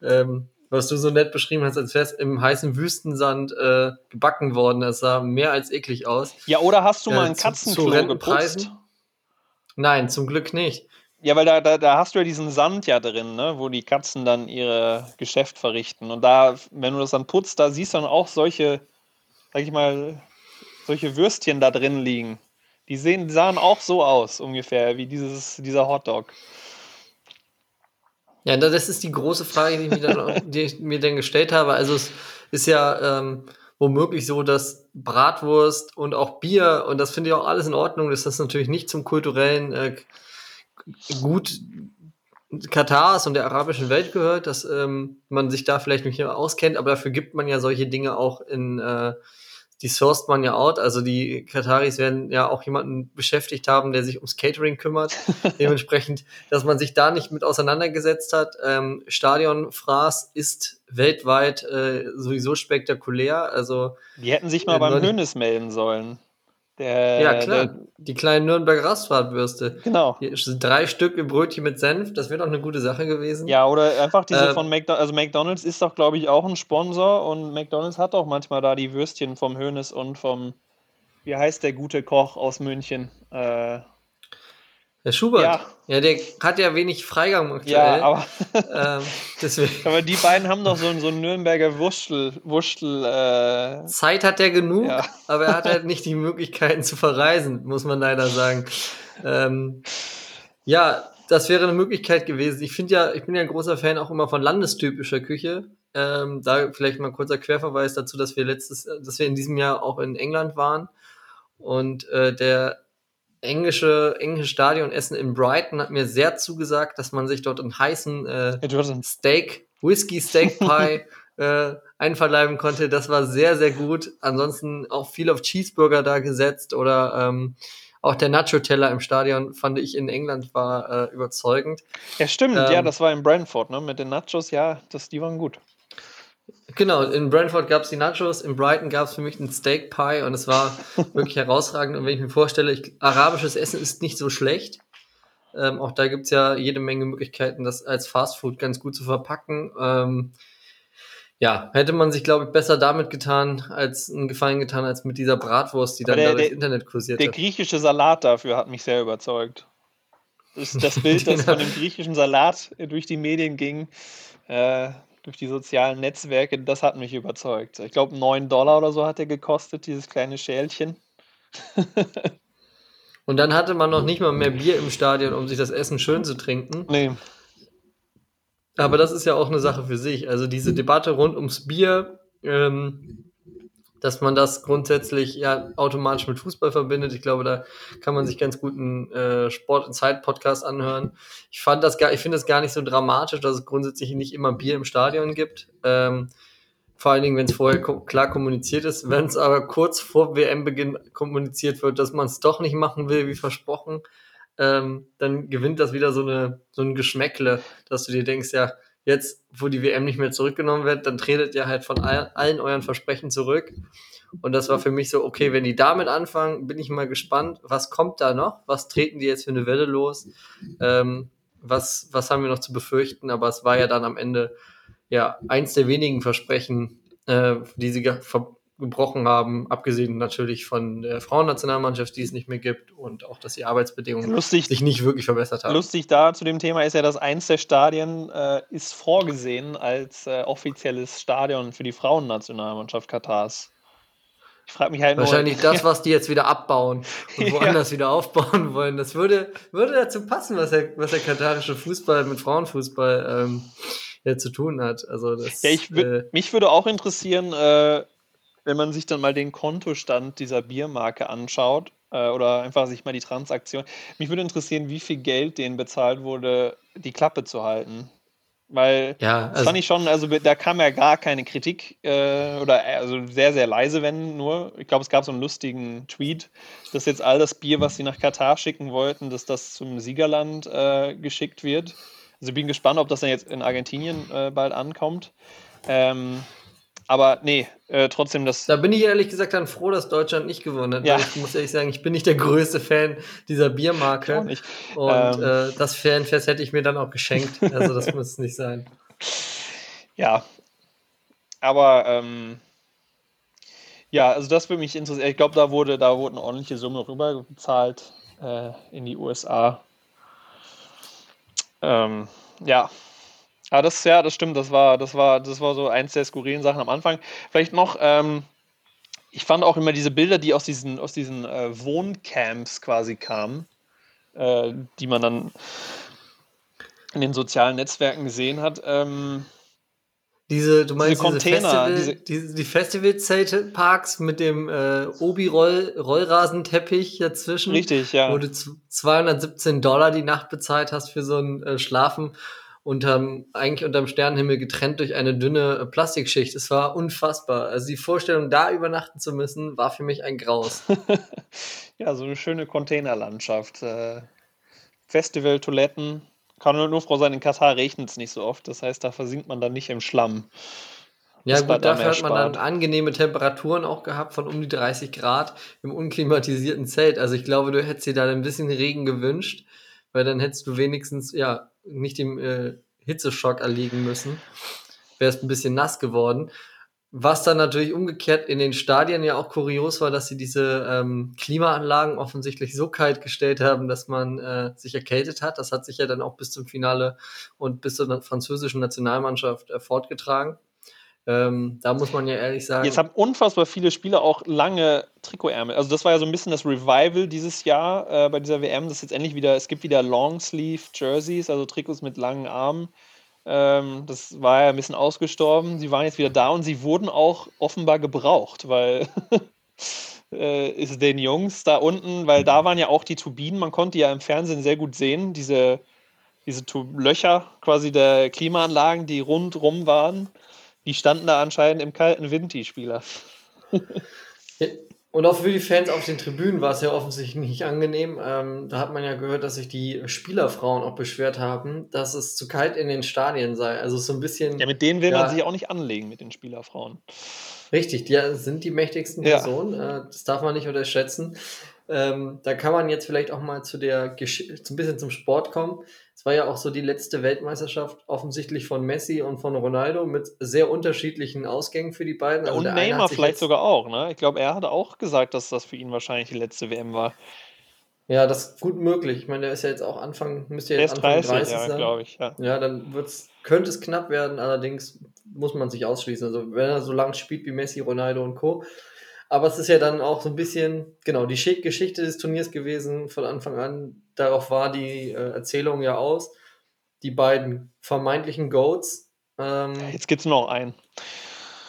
Ähm, was du so nett beschrieben hast, als wäre es im heißen Wüstensand äh, gebacken worden. Das sah mehr als eklig aus. Ja, oder hast du mal ein Katzenklo zu geputzt? Nein, zum Glück nicht. Ja, weil da, da, da hast du ja diesen Sand ja drin, ne, wo die Katzen dann ihr Geschäft verrichten. Und da, wenn du das dann putzt, da siehst du dann auch solche, sag ich mal, solche Würstchen da drin liegen. Die, sehen, sahen auch so aus, ungefähr, wie dieses, dieser Hotdog. Ja, das ist die große Frage, die ich mir dann, die ich mir dann gestellt habe. Also es ist ja ähm, womöglich so, dass Bratwurst und auch Bier, und das finde ich auch alles in Ordnung, dass das natürlich nicht zum kulturellen äh, gut Katars und der arabischen Welt gehört, dass ähm, man sich da vielleicht nicht mehr auskennt, aber dafür gibt man ja solche Dinge auch in, äh, die sourced man ja out. Also die Kataris werden ja auch jemanden beschäftigt haben, der sich ums Catering kümmert. Dementsprechend, dass man sich da nicht mit auseinandergesetzt hat. Ähm, Stadionfraß ist weltweit äh, sowieso spektakulär. Also die hätten sich mal äh, beim Hönes melden sollen. Der, ja, klar. Der, die kleinen Nürnberger Rastfahrtwürste. Genau. Hier, drei Stück im Brötchen mit Senf, das wäre doch eine gute Sache gewesen. Ja, oder einfach diese äh, von McDonalds. Also McDonalds ist doch, glaube ich, auch ein Sponsor und McDonalds hat auch manchmal da die Würstchen vom Hönes und vom, wie heißt der gute Koch aus München? Äh, der Schubert. Ja. ja, der hat ja wenig Freigang aktuell. Ja, aber, ähm, deswegen. aber die beiden haben doch so, so einen Nürnberger Wurstel. Wurstel äh, Zeit hat er genug, ja. aber er hat halt nicht die Möglichkeiten zu verreisen, muss man leider sagen. Ähm, ja, das wäre eine Möglichkeit gewesen. Ich finde ja, ich bin ja ein großer Fan auch immer von landestypischer Küche. Ähm, da vielleicht mal ein kurzer Querverweis dazu, dass wir letztes, dass wir in diesem Jahr auch in England waren und äh, der englische, englische Stadionessen in Brighton hat mir sehr zugesagt, dass man sich dort einen heißen äh, Steak, Whisky Steak Pie äh, einverleiben konnte. Das war sehr, sehr gut. Ansonsten auch viel auf Cheeseburger da gesetzt oder ähm, auch der Nacho-Teller im Stadion fand ich in England war äh, überzeugend. Ja, stimmt, ähm, ja, das war in Brentford, ne? Mit den Nachos, ja, das, die waren gut. Genau, in Brentford gab es die Nachos, in Brighton gab es für mich einen Steak Pie und es war wirklich herausragend. Und wenn ich mir vorstelle, ich, arabisches Essen ist nicht so schlecht. Ähm, auch da gibt es ja jede Menge Möglichkeiten, das als Fastfood ganz gut zu verpacken. Ähm, ja, hätte man sich, glaube ich, besser damit getan, als einen Gefallen getan, als mit dieser Bratwurst, die dann der, da durchs Internet kursiert. Der griechische Salat dafür hat mich sehr überzeugt. Das, das Bild, das von dem griechischen Salat durch die Medien ging, äh, durch die sozialen Netzwerke, das hat mich überzeugt. Ich glaube, 9 Dollar oder so hat er gekostet, dieses kleine Schälchen. Und dann hatte man noch nicht mal mehr Bier im Stadion, um sich das Essen schön zu trinken. Nee. aber das ist ja auch eine Sache für sich. Also diese Debatte rund ums Bier, ähm, dass man das grundsätzlich ja automatisch mit Fußball verbindet. Ich glaube, da kann man sich ganz gut einen äh, Sport Zeit Podcast anhören. Ich fand das gar, ich finde es gar nicht so dramatisch, dass es grundsätzlich nicht immer Bier im Stadion gibt. Ähm, vor allen Dingen, wenn es vorher ko klar kommuniziert ist. Wenn es aber kurz vor WM-Beginn kommuniziert wird, dass man es doch nicht machen will, wie versprochen, ähm, dann gewinnt das wieder so, eine, so ein Geschmäckle, dass du dir denkst, ja, jetzt, wo die WM nicht mehr zurückgenommen wird, dann tretet ihr halt von all, allen euren Versprechen zurück. Und das war für mich so, okay, wenn die damit anfangen, bin ich mal gespannt, was kommt da noch? Was treten die jetzt für eine Welle los? Ähm, was, was haben wir noch zu befürchten? Aber es war ja dann am Ende ja eins der wenigen Versprechen, äh, die sie gebrochen haben, abgesehen natürlich von der Frauennationalmannschaft, die es nicht mehr gibt und auch, dass die Arbeitsbedingungen lustig, sich nicht wirklich verbessert haben. Lustig da zu dem Thema ist ja, dass eins der Stadien äh, ist vorgesehen als äh, offizielles Stadion für die Frauennationalmannschaft Katars. Ich frage mich halt Wahrscheinlich nur, das, was die jetzt wieder abbauen und woanders ja. wieder aufbauen wollen. Das würde, würde dazu passen, was der, was der katarische Fußball mit Frauenfußball ähm, ja, zu tun hat. Also das, ja, ich äh, mich würde auch interessieren, äh, wenn man sich dann mal den Kontostand dieser Biermarke anschaut äh, oder einfach sich mal die Transaktion. Mich würde interessieren, wie viel Geld denen bezahlt wurde, die Klappe zu halten. Weil ja, also, das fand ich schon, also da kam ja gar keine Kritik äh, oder also sehr, sehr leise, wenn nur. Ich glaube, es gab so einen lustigen Tweet, dass jetzt all das Bier, was sie nach Katar schicken wollten, dass das zum Siegerland äh, geschickt wird. Also ich bin gespannt, ob das dann jetzt in Argentinien äh, bald ankommt. Ähm, aber nee, äh, trotzdem das. Da bin ich ehrlich gesagt dann froh, dass Deutschland nicht gewonnen hat. Ja. Ich muss ehrlich sagen, ich bin nicht der größte Fan dieser Biermarke. Und ähm. äh, das Fanfest hätte ich mir dann auch geschenkt. Also das muss nicht sein. Ja. Aber ähm, ja, also das würde mich interessieren. Ich glaube, da wurde, da wurde eine ordentliche Summe rüber bezahlt äh, in die USA. Ähm, ja, Ah, das, ja, das stimmt, das war, das war, das war so eins der skurrilen Sachen am Anfang. Vielleicht noch, ähm, ich fand auch immer diese Bilder, die aus diesen, aus diesen äh, Wohncamps quasi kamen, äh, die man dann in den sozialen Netzwerken gesehen hat. Ähm, diese, du meinst diese Container, diese, Festival, diese, die Festivalzeltparks mit dem äh, Obi-Rollrasenteppich dazwischen. Richtig, ja. Wo du 217 Dollar die Nacht bezahlt hast für so ein äh, Schlafen unterm, eigentlich unterm Sternenhimmel getrennt durch eine dünne Plastikschicht. Es war unfassbar. Also die Vorstellung, da übernachten zu müssen, war für mich ein Graus. ja, so eine schöne Containerlandschaft. Äh, Festival-Toiletten. Kann nur froh sein, in Katar regnet es nicht so oft. Das heißt, da versinkt man dann nicht im Schlamm. Ja, gut, dafür hat man dann angenehme Temperaturen auch gehabt von um die 30 Grad im unklimatisierten Zelt. Also ich glaube, du hättest dir da ein bisschen Regen gewünscht, weil dann hättest du wenigstens, ja, nicht dem äh, Hitzeschock erliegen müssen. Wäre es ein bisschen nass geworden. Was dann natürlich umgekehrt in den Stadien ja auch kurios war, dass sie diese ähm, Klimaanlagen offensichtlich so kalt gestellt haben, dass man äh, sich erkältet hat. Das hat sich ja dann auch bis zum Finale und bis zur französischen Nationalmannschaft äh, fortgetragen. Ähm, da muss man ja ehrlich sagen. Jetzt haben unfassbar viele Spieler auch lange Trikotärmel. Also das war ja so ein bisschen das Revival dieses Jahr äh, bei dieser WM. Das jetzt endlich wieder, es gibt wieder Longsleeve Jerseys, also Trikots mit langen Armen. Ähm, das war ja ein bisschen ausgestorben. Sie waren jetzt wieder da und sie wurden auch offenbar gebraucht, weil äh, ist den Jungs da unten, weil da waren ja auch die Turbinen, man konnte ja im Fernsehen sehr gut sehen, diese, diese Löcher quasi der Klimaanlagen, die rundrum waren. Die standen da anscheinend im kalten Wind, die Spieler. Und auch für die Fans auf den Tribünen war es ja offensichtlich nicht angenehm. Ähm, da hat man ja gehört, dass sich die Spielerfrauen auch beschwert haben, dass es zu kalt in den Stadien sei. Also so ein bisschen. Ja, mit denen will ja, man sich auch nicht anlegen, mit den Spielerfrauen. Richtig, die sind die mächtigsten ja. Personen. Äh, das darf man nicht unterschätzen. Ähm, da kann man jetzt vielleicht auch mal zu der Gesch ein bisschen zum Sport kommen. Es war ja auch so die letzte Weltmeisterschaft offensichtlich von Messi und von Ronaldo mit sehr unterschiedlichen Ausgängen für die beiden. Also und Neymar vielleicht sogar auch, ne? Ich glaube, er hatte auch gesagt, dass das für ihn wahrscheinlich die letzte WM war. Ja, das ist gut möglich. Ich meine, der ist ja jetzt auch Anfang, müsste ja jetzt Anfang 30, 30 ja, sein. glaube ich. Ja, ja dann wird's, könnte es knapp werden, allerdings muss man sich ausschließen. Also wenn er so lang spielt wie Messi, Ronaldo und Co., aber es ist ja dann auch so ein bisschen, genau, die Geschichte des Turniers gewesen von Anfang an. Darauf war die äh, Erzählung ja aus. die beiden vermeintlichen Goats. Ähm, Jetzt gibt es nur noch einen.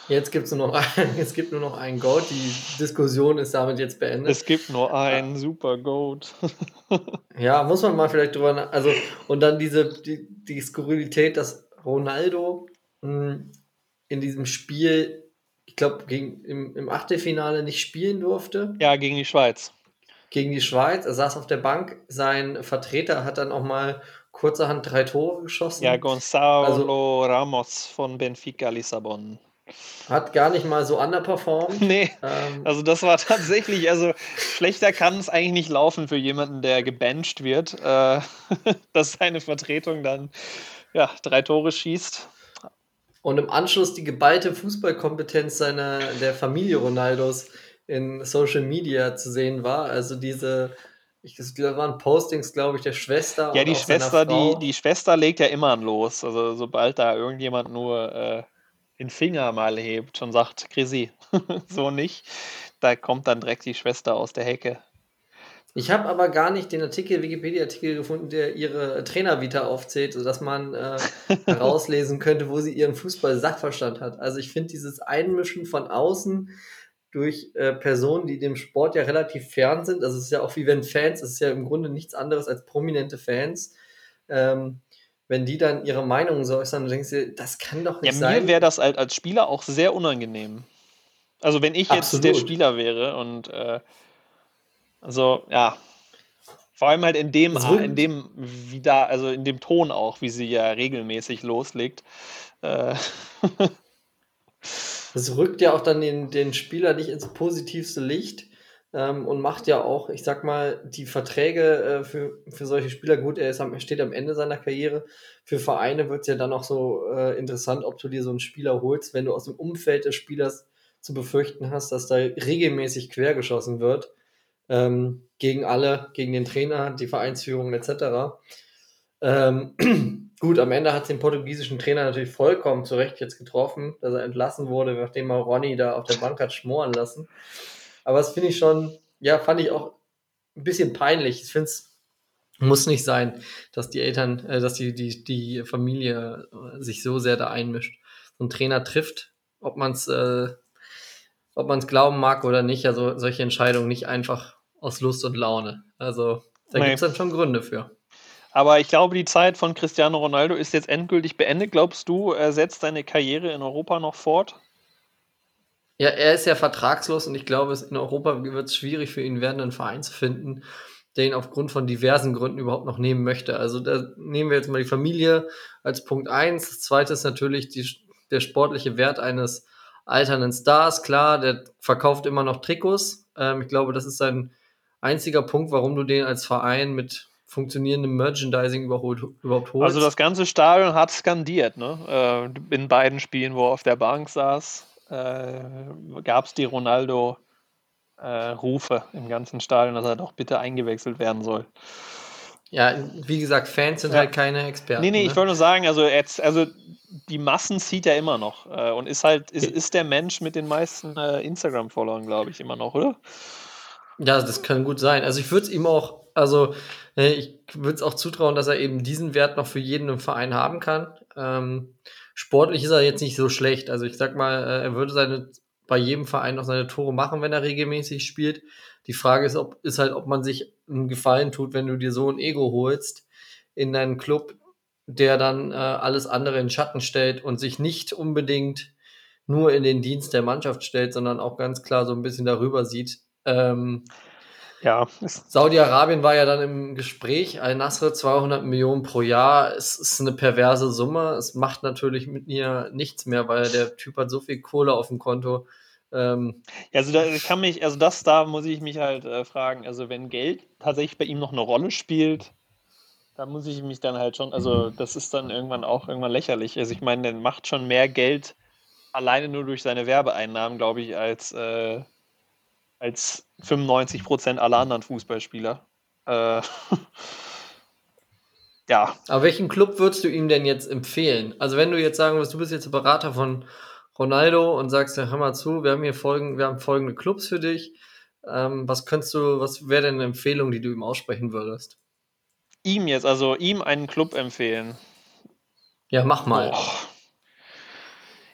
Jetzt gibt es nur, noch ein, es gibt nur noch einen Goat. Die Diskussion ist damit jetzt beendet. Es gibt nur einen ja. Super Goat. ja, muss man mal vielleicht drüber nach, Also, und dann diese, die, die Skurrilität, dass Ronaldo mh, hm, in diesem Spiel, ich glaube, im, im Achtelfinale nicht spielen durfte. Ja, gegen die Schweiz. Gegen die Schweiz. Er saß auf der Bank. Sein Vertreter hat dann auch mal kurzerhand drei Tore geschossen. Ja, Gonzalo also, Ramos von Benfica Lissabon. Hat gar nicht mal so underperformed. Nee. Ähm, also das war tatsächlich, also schlechter kann es eigentlich nicht laufen für jemanden, der gebencht wird, äh, dass seine Vertretung dann ja, drei Tore schießt. Und im Anschluss die geballte Fußballkompetenz seiner der Familie Ronaldos in Social Media zu sehen war. Also diese, ich, das waren Postings, glaube ich, der Schwester. Ja, die Schwester, die, die Schwester legt ja immer an los. Also sobald da irgendjemand nur äh, den Finger mal hebt und sagt, Chrissy, so nicht, da kommt dann direkt die Schwester aus der Hecke. Ich habe aber gar nicht den Artikel, Wikipedia-Artikel gefunden, der ihre Trainervita aufzählt, sodass man äh, herauslesen könnte, wo sie ihren Fußball-Sachverstand hat. Also ich finde dieses Einmischen von außen durch äh, Personen, die dem Sport ja relativ fern sind, also es ist ja auch wie wenn Fans, es ist ja im Grunde nichts anderes als prominente Fans, ähm, wenn die dann ihre Meinung so äußern, dann denkst du, das kann doch nicht ja, sein. Mir wäre das halt als Spieler auch sehr unangenehm. Also wenn ich jetzt Absolut. der Spieler wäre und äh, also ja, vor allem halt in dem, in dem, wie da, also in dem Ton auch, wie sie ja regelmäßig loslegt. Äh. Das rückt ja auch dann den, den Spieler nicht ins positivste Licht ähm, und macht ja auch, ich sag mal, die Verträge äh, für, für solche Spieler gut. Er, ist am, er steht am Ende seiner Karriere. Für Vereine wird es ja dann auch so äh, interessant, ob du dir so einen Spieler holst, wenn du aus dem Umfeld des Spielers zu befürchten hast, dass da regelmäßig quergeschossen wird ähm, gegen alle, gegen den Trainer, die Vereinsführung etc. Ähm, gut, am Ende hat es den portugiesischen Trainer natürlich vollkommen zu Recht jetzt getroffen, dass er entlassen wurde, nachdem er Ronny da auf der Bank hat schmoren lassen. Aber das finde ich schon, ja, fand ich auch ein bisschen peinlich. Ich finde es muss nicht sein, dass die Eltern, äh, dass die, die, die Familie äh, sich so sehr da einmischt. So ein Trainer trifft, ob man es äh, ob man es glauben mag oder nicht, also solche Entscheidungen nicht einfach aus Lust und Laune. Also da nee. gibt es dann schon Gründe für. Aber ich glaube, die Zeit von Cristiano Ronaldo ist jetzt endgültig beendet. Glaubst du, er setzt seine Karriere in Europa noch fort? Ja, er ist ja vertragslos und ich glaube, in Europa wird es schwierig für ihn werden, einen Verein zu finden, der ihn aufgrund von diversen Gründen überhaupt noch nehmen möchte. Also da nehmen wir jetzt mal die Familie als Punkt eins. Das zweite ist natürlich die, der sportliche Wert eines alternden Stars. Klar, der verkauft immer noch Trikots. Ähm, ich glaube, das ist sein einziger Punkt, warum du den als Verein mit funktionierendem Merchandising überholt, überhaupt holst. Also das ganze Stadion hat skandiert, ne? Äh, in beiden Spielen, wo er auf der Bank saß äh, gab es die Ronaldo-Rufe äh, im ganzen Stadion, dass er doch bitte eingewechselt werden soll. Ja, wie gesagt, Fans sind ja. halt keine Experten. Nee, nee, ne? ich wollte nur sagen, also, jetzt, also die Massen zieht er immer noch äh, und ist halt, ist, ist der Mensch mit den meisten äh, Instagram-Followern, glaube ich, immer noch, oder? Ja, das kann gut sein. Also ich würde es ihm auch, also äh, ich würde es auch zutrauen, dass er eben diesen Wert noch für jeden im Verein haben kann. Ähm, sportlich ist er jetzt nicht so schlecht. Also ich sag mal, äh, er würde seine bei jedem Verein noch seine Tore machen, wenn er regelmäßig spielt. Die Frage ist, ob, ist halt, ob man sich einen Gefallen tut, wenn du dir so ein Ego holst in deinen Club, der dann äh, alles andere in Schatten stellt und sich nicht unbedingt nur in den Dienst der Mannschaft stellt, sondern auch ganz klar so ein bisschen darüber sieht. Ähm, ja. Saudi-Arabien war ja dann im Gespräch. Al-Nasr 200 Millionen pro Jahr. Es ist eine perverse Summe. Es macht natürlich mit mir nichts mehr, weil der Typ hat so viel Kohle auf dem Konto. Ähm, ja, also da kann mich, also das da muss ich mich halt äh, fragen. Also wenn Geld tatsächlich bei ihm noch eine Rolle spielt, da muss ich mich dann halt schon, also das ist dann irgendwann auch irgendwann lächerlich. Also ich meine, der macht schon mehr Geld alleine nur durch seine Werbeeinnahmen, glaube ich, als äh, als 95 Prozent aller anderen Fußballspieler. Äh, ja. Aber welchen Club würdest du ihm denn jetzt empfehlen? Also wenn du jetzt sagen würdest, du bist jetzt Berater von Ronaldo und sagst, ja, hör mal zu, wir haben hier folgende, wir haben folgende Clubs für dich. Ähm, was könntest du, was wäre denn eine Empfehlung, die du ihm aussprechen würdest? Ihm jetzt, also ihm einen Club empfehlen. Ja, mach mal. Oh.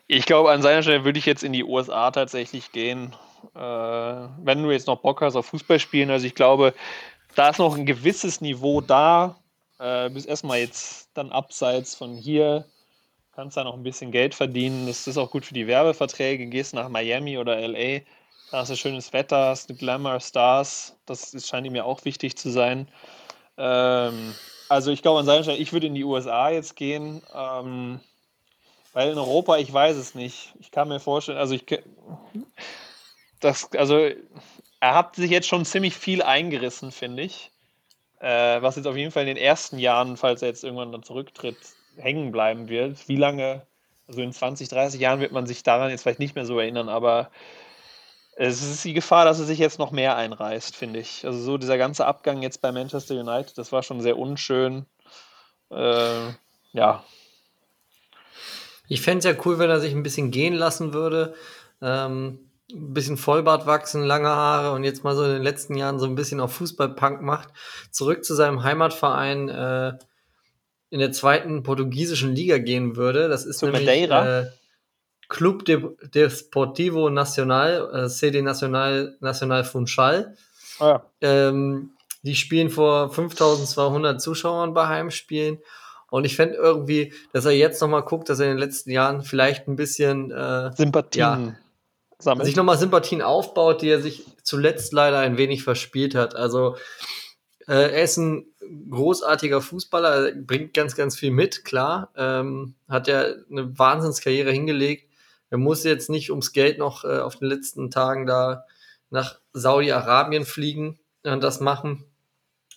Ich glaube, an seiner Stelle würde ich jetzt in die USA tatsächlich gehen. Äh, wenn du jetzt noch Bock hast auf Fußball spielen, also ich glaube, da ist noch ein gewisses Niveau da. Äh, bis erstmal jetzt dann abseits von hier. Kannst da noch ein bisschen Geld verdienen. Das ist auch gut für die Werbeverträge. Gehst nach Miami oder LA. Da hast du schönes Wetter, hast du Glamour Stars. Das ist, scheint ihm ja auch wichtig zu sein. Ähm, also ich glaube an seiner Stelle, ich würde in die USA jetzt gehen. Ähm, weil in Europa, ich weiß es nicht. Ich kann mir vorstellen, also ich das, also er hat sich jetzt schon ziemlich viel eingerissen, finde ich. Äh, was jetzt auf jeden Fall in den ersten Jahren, falls er jetzt irgendwann dann zurücktritt, hängen bleiben wird. Wie lange, also in 20, 30 Jahren wird man sich daran jetzt vielleicht nicht mehr so erinnern, aber es ist die Gefahr, dass er sich jetzt noch mehr einreißt, finde ich. Also so dieser ganze Abgang jetzt bei Manchester United, das war schon sehr unschön. Äh, ja. Ich fände es ja cool, wenn er sich ein bisschen gehen lassen würde. Ähm, ein bisschen Vollbart wachsen, lange Haare und jetzt mal so in den letzten Jahren so ein bisschen auf Fußballpunk macht. Zurück zu seinem Heimatverein äh, in der zweiten portugiesischen Liga gehen würde. Das ist Zu nämlich Madeira? äh, Club de, Desportivo Nacional, äh, CD Nacional, Nacional Funchal. Ah, ja. Ähm, die spielen vor 5200 Zuschauern bei Heimspielen. Und ich fände irgendwie, dass er jetzt nochmal guckt, dass er in den letzten Jahren vielleicht ein bisschen äh, Sympathien sammelt. sich nochmal Sympathien aufbaut, die er sich zuletzt leider ein wenig verspielt hat. Also äh, er ist ein großartiger Fußballer, er bringt ganz, ganz viel mit, klar. Ähm, hat ja eine Wahnsinnskarriere hingelegt. Er muss jetzt nicht ums Geld noch äh, auf den letzten Tagen da nach Saudi-Arabien fliegen und das machen.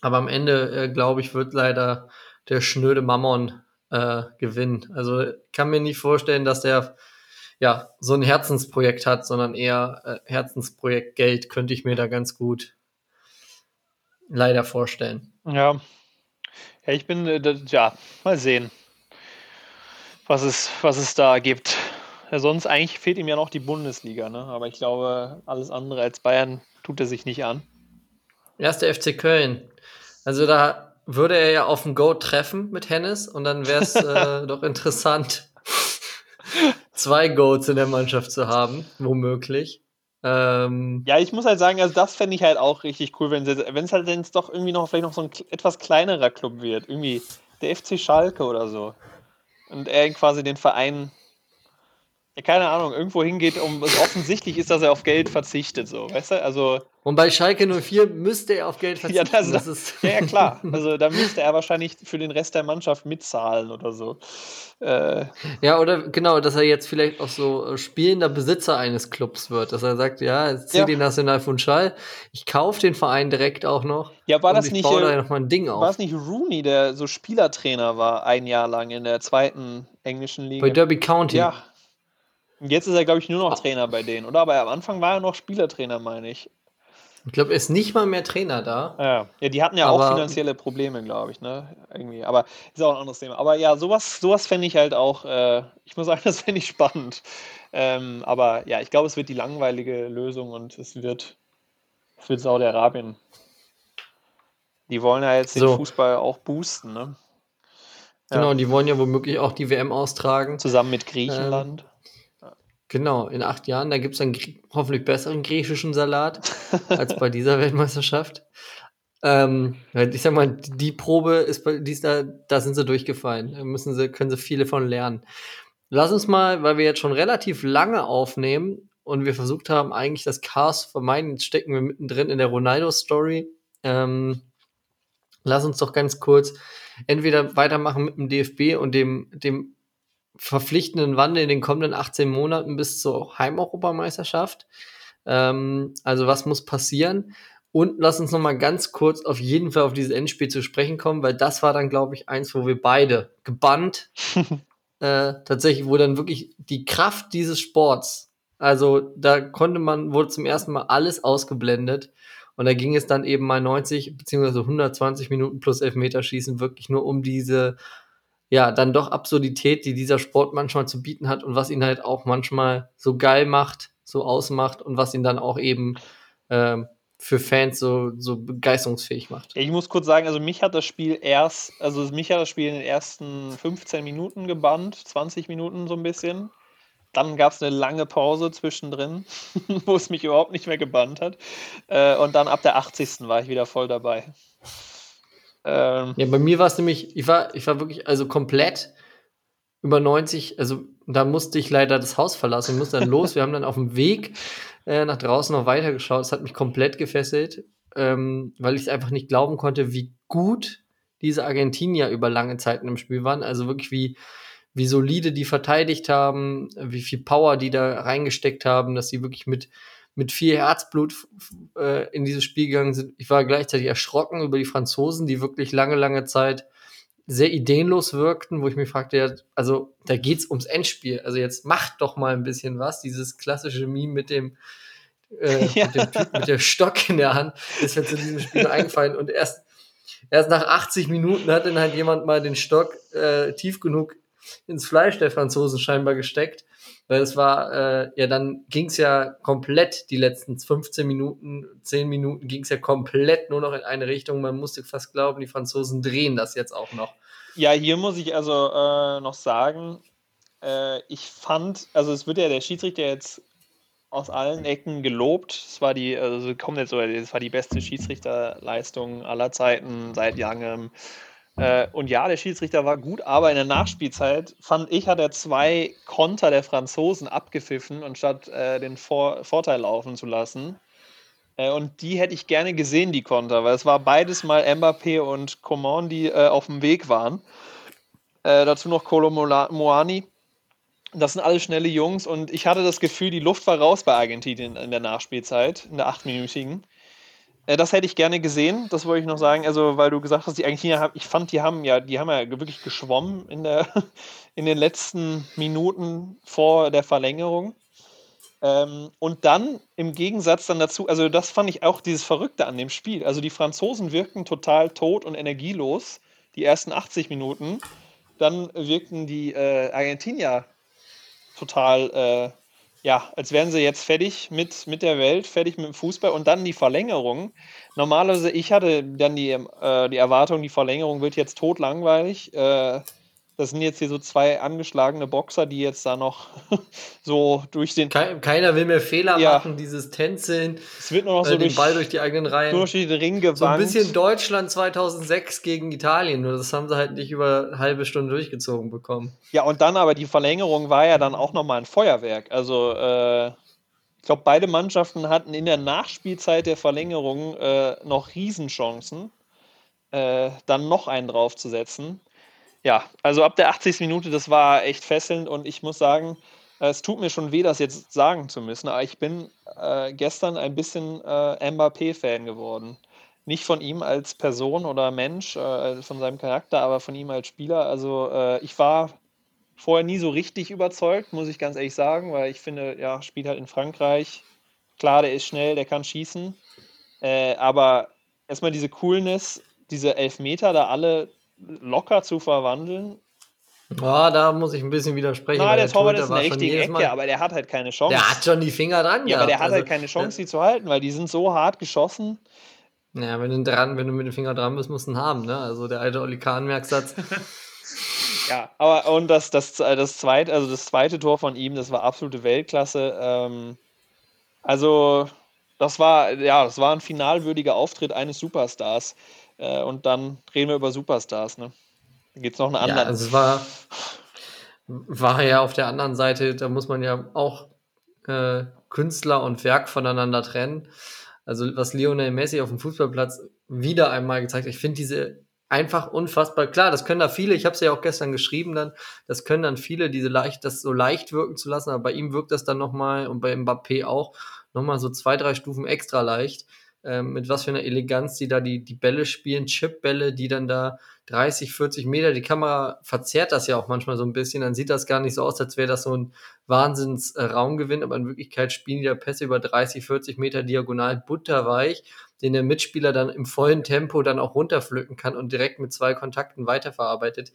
Aber am Ende, äh, glaube ich, wird leider der schnöde Mammon äh, gewinnen. Also kann mir nicht vorstellen, dass der ja so ein Herzensprojekt hat, sondern eher äh, Herzensprojekt Geld könnte ich mir da ganz gut leider vorstellen. Ja. Ja, ich bin, äh, ja, mal sehen, was es, was es da gibt. Ja, sonst eigentlich fehlt ihm ja noch die Bundesliga, ne? Aber ich glaube, alles andere als Bayern tut er sich nicht an. Erster FC Köln. Also da würde er ja auf dem Go treffen mit Hennes und dann wäre es äh, doch interessant, zwei Goats in der Mannschaft zu haben, womöglich. Ähm, Ja, ich muss halt sagen, also das fände ich halt auch richtig cool, wenn es halt jetzt doch irgendwie noch vielleicht noch so ein etwas kleinerer Club wird. Irgendwie der FC Schalke oder so. Und er quasi den Verein, ja, keine Ahnung, irgendwo hingeht, um es offensichtlich ist, dass er auf Geld verzichtet, so, weißt du? Also, und bei Schalke 04 müsste er auf Geld ja, verzichten. das, das ist ja, ja, klar. Also da müsste er wahrscheinlich für den Rest der Mannschaft mitzahlen oder so. Äh, Ja, oder genau, dass er jetzt vielleicht auch so äh, spielender Besitzer eines Clubs wird, dass er sagt, ja, jetzt Ja. CD National Funchal, ich kaufe den Verein direkt auch noch. ja, war das ich nicht, da äh, war es nicht Rooney, der so Spielertrainer war, ein Jahr lang in der zweiten englischen Liga? Bei Derby County. Ja. Und jetzt ist er, glaube ich, nur noch Trainer bei denen, oder? Aber am Anfang war er noch Spielertrainer, meine ich. Ich glaube, er ist nicht mal mehr Trainer da. Ja, ja die hatten ja auch finanzielle Probleme, glaube ich, ne? Irgendwie. Aber ist auch ein anderes Thema. Aber ja, sowas, sowas fände ich halt auch, äh, ich muss sagen, das fände ich spannend. Ähm, aber ja, ich glaube, es wird die langweilige Lösung und es wird, es wird Saudi-Arabien. Die wollen ja jetzt den So. Fußball auch boosten, ne? Ja. Genau, die wollen ja womöglich auch die WM austragen. Zusammen mit Griechenland. Genau, in acht Jahren, da gibt es einen hoffentlich besseren griechischen Salat als bei dieser Weltmeisterschaft. Ähm, ich sag mal, die Probe ist bei die ist da, da sind sie durchgefallen. Da müssen sie, können sie viele von lernen. Lass uns mal, weil wir jetzt schon relativ lange aufnehmen und wir versucht haben, eigentlich das Chaos zu vermeiden, jetzt stecken wir mittendrin in der Ronaldo-Story. Ähm, lass uns doch ganz kurz entweder weitermachen mit dem DFB und dem, dem verpflichtenden Wandel in den kommenden 18 Monaten bis zur Heimeuropameisterschaft. Ähm, also was muss passieren? Und lass uns noch mal ganz kurz auf jeden Fall auf dieses Endspiel zu sprechen kommen, weil das war dann, glaube ich, eins, wo wir beide gebannt, äh, tatsächlich, wo dann wirklich die Kraft dieses Sports, also da konnte man, wurde zum ersten Mal alles ausgeblendet und da ging es dann eben mal 90 beziehungsweise 120 Minuten plus Elfmeterschießen wirklich nur um diese ja, dann doch Absurdität, die dieser Sport manchmal zu bieten hat und was ihn halt auch manchmal so geil macht, so ausmacht und was ihn dann auch eben ähm, für Fans so, so begeisterungsfähig macht. Ich muss kurz sagen, also mich hat das Spiel erst, also mich hat das Spiel in den ersten 15 Minuten gebannt, 20 Minuten so ein bisschen. Dann gab es eine lange Pause zwischendrin, wo es mich überhaupt nicht mehr gebannt hat. Äh, und dann ab der 80. war ich wieder voll dabei. Ähm, ja, bei mir war es nämlich, ich war, ich war wirklich, also komplett über 90, also da musste ich leider das Haus verlassen, musste dann los. Wir haben dann auf dem Weg äh, nach draußen noch weitergeschaut. Es hat mich komplett gefesselt, ähm, weil ich es einfach nicht glauben konnte, wie gut diese Argentinier über lange Zeiten im Spiel waren. Also wirklich wie, wie solide die verteidigt haben, wie viel Power die da reingesteckt haben, dass sie wirklich mit, mit viel Herzblut äh, in dieses Spiel gegangen sind. Ich war gleichzeitig erschrocken über die Franzosen, die wirklich lange, lange Zeit sehr ideenlos wirkten, wo ich mich fragte, ja, also da geht's ums Endspiel. Also jetzt macht doch mal ein bisschen was. Dieses klassische Meme mit dem, äh, ja. mit dem Typ mit dem Stock in der Hand ist mir zu diesem Spiel eingefallen. Und erst, erst nach 80 Minuten hat dann halt jemand mal den Stock äh, tief genug ins Fleisch der Franzosen scheinbar gesteckt. Weil es war, äh, ja, dann ging's ja komplett die letzten 15 Minuten, 10 Minuten ging's ja komplett nur noch in eine Richtung. Man musste fast glauben, die Franzosen drehen das jetzt auch noch. Ja, hier muss ich also äh, noch sagen, äh, ich fand, also es wird ja der Schiedsrichter jetzt aus allen Ecken gelobt. Es war die, also kommt jetzt so, es war die beste Schiedsrichterleistung aller Zeiten seit langem. Äh, und ja, der Schiedsrichter war gut, aber in der Nachspielzeit fand ich, hat er zwei Konter der Franzosen abgepfiffen, anstatt äh, den Vor Vorteil laufen zu lassen. Äh, und die hätte ich gerne gesehen, die Konter, weil es war beides mal Mbappé und Coman, die äh, auf dem Weg waren. Äh, dazu noch Kolo Moani. Das sind alle schnelle Jungs und ich hatte das Gefühl, die Luft war raus bei Argentinien in der Nachspielzeit, in der achtminütigen. Äh, das hätte ich gerne gesehen, das wollte ich noch sagen. Also, weil du gesagt hast, die Argentinier, ich fand, die haben ja, die haben ja wirklich geschwommen in, der, in den letzten Minuten vor der Verlängerung. Ähm, und dann im Gegensatz dann dazu, also das fand ich auch dieses Verrückte an dem Spiel. Also die Franzosen wirkten total tot und energielos, die ersten 80 Minuten. Dann wirkten die äh, Argentinier total äh, ja, als wären sie jetzt fertig mit, mit der Welt, fertig mit dem Fußball und dann die Verlängerung. Normalerweise, ich hatte dann die, äh, die Erwartung, die Verlängerung wird jetzt totlangweilig. Äh, das sind jetzt hier so zwei angeschlagene Boxer, die jetzt da noch so durch den. Keiner will mehr Fehler ja. machen, dieses Tänzeln. Es wird nur noch so den durch, Ball durch die eigenen Reihen. Durch den Ring gewandt. So ein bisschen Deutschland 2006 gegen Italien. Nur das haben sie halt nicht über eine halbe Stunde durchgezogen bekommen. Ja, und dann aber die Verlängerung war ja dann auch nochmal ein Feuerwerk. Also, äh, ich glaube, beide Mannschaften hatten in der Nachspielzeit der Verlängerung äh, noch Riesenchancen, äh, dann noch einen draufzusetzen ja, also ab der 80. Minute, das war echt fesselnd und ich muss sagen, es tut mir schon weh, das jetzt sagen zu müssen, aber ich bin äh, gestern ein bisschen äh, Mbappé-Fan geworden. Nicht von ihm als Person oder Mensch, äh, von seinem Charakter, aber von ihm als Spieler. Also äh, ich war vorher nie so richtig überzeugt, muss ich ganz ehrlich sagen, weil ich finde, ja, spielt halt in Frankreich. Klar, der ist schnell, der kann schießen. Äh, aber erstmal diese Coolness, diese Elfmeter da alle locker zu verwandeln. Ja, da muss ich ein bisschen widersprechen. Na, der, der Torwart ist eine richtige Ecke, aber der hat halt keine Chance. Der hat schon die Finger dran, ja. aber der hat also, halt keine Chance, die zu halten, weil die sind so hart geschossen. Ja, wenn du dran, wenn du mit dem Finger dran bist, musst du ihn haben, ne? Also der alte Oli Kahn-Merksatz. ja, aber und das, das, das zweite, also das zweite Tor von ihm, das war absolute Weltklasse. Ähm, also, das war, ja, das war ein finalwürdiger Auftritt eines Superstars. Äh, und dann reden wir über Superstars, ne? Da gibt es noch einen anderen. Ja, also es war, war ja auf der anderen Seite, da muss man ja auch äh, Künstler und Werk voneinander trennen. Also was Lionel Messi auf dem Fußballplatz wieder einmal gezeigt hat, ich finde diese einfach unfassbar klar, das können da viele, ich habe es ja auch gestern geschrieben dann, das können dann viele, diese leicht, das so leicht wirken zu lassen, aber bei ihm wirkt das dann nochmal und bei Mbappé auch nochmal so zwei, drei Stufen extra leicht ähm, mit was für einer Eleganz die da die, die Bälle spielen, Chipbälle, die dann da 30, 40 Meter, die Kamera verzerrt das ja auch manchmal so ein bisschen, dann sieht das gar nicht so aus, als wäre das so ein Wahnsinns-Raumgewinn, aber in Wirklichkeit spielen die da Pässe über 30, 40 Meter diagonal butterweich, den der Mitspieler dann im vollen Tempo dann auch runterpflücken kann und direkt mit zwei Kontakten weiterverarbeitet.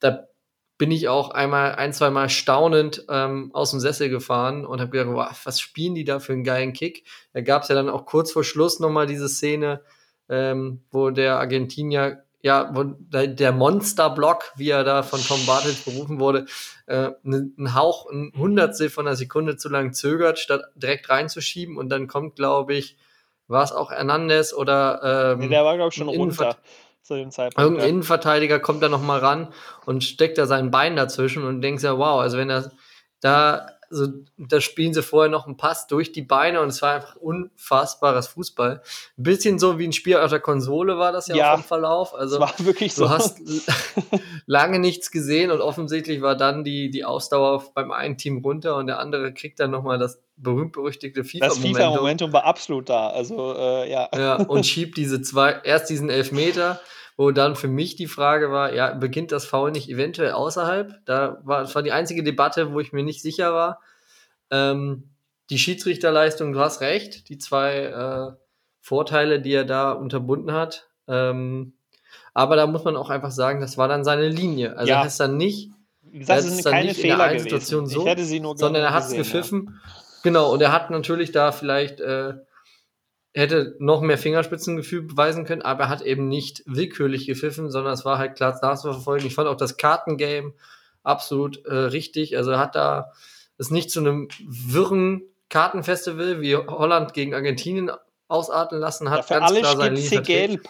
Da bin ich auch einmal, ein, zwei Mal staunend ähm, aus dem Sessel gefahren und habe gedacht, wow, was spielen die da für einen geilen Kick? Da gab es ja dann auch kurz vor Schluss nochmal diese Szene, ähm, wo der Argentinier, ja, wo der Monsterblock, wie er da von Tom Bartels berufen wurde, äh, einen Hauch, ein Hundertstel von einer Sekunde zu lang zögert, statt direkt reinzuschieben und dann kommt, glaube ich, war es auch Hernandez oder ähm, nee, der war, glaube ich, schon runter zu dem Zeitpunkt. Irgendein ja. Innenverteidiger kommt da nochmal ran und steckt da sein Bein dazwischen und denkst ja, wow, also wenn er da, also da spielen sie vorher noch einen Pass durch die Beine und es war einfach unfassbares Fußball. Ein bisschen so wie ein Spiel auf der Konsole war das ja, ja auch im Verlauf. Also war wirklich so. Du hast lange nichts gesehen und offensichtlich war dann die, die Ausdauer beim einen Team runter und der andere kriegt dann nochmal das berühmt-berüchtigte FIFA-Momentum. Das FIFA-Momentum war absolut da, also äh, ja. Ja, und schiebt diese zwei, erst diesen Elfmeter wo dann für mich die Frage war, ja, beginnt das Foul nicht eventuell außerhalb? Da war, das war die einzige Debatte, wo ich mir nicht sicher war. Ähm, die Schiedsrichterleistung, du hast recht, die zwei äh, Vorteile, die er da unterbunden hat. Ähm, aber da muss man auch einfach sagen, das war dann seine Linie. Also ja. er ist dann nicht, das ist keine nicht Fehler in der Situation so, sondern er hat es gepfiffen. Ja. Genau, und er hat natürlich da vielleicht äh, hätte noch mehr Fingerspitzengefühl beweisen können, aber er hat eben nicht willkürlich gepfiffen, sondern es war halt klar nachzuverfolgen. Ich fand auch das Kartengame absolut äh, richtig. Also er hat da es nicht zu einem wirren Kartenfestival wie Holland gegen Argentinien ausarten lassen, hat ja, ganz alle klar sein Lied gelb.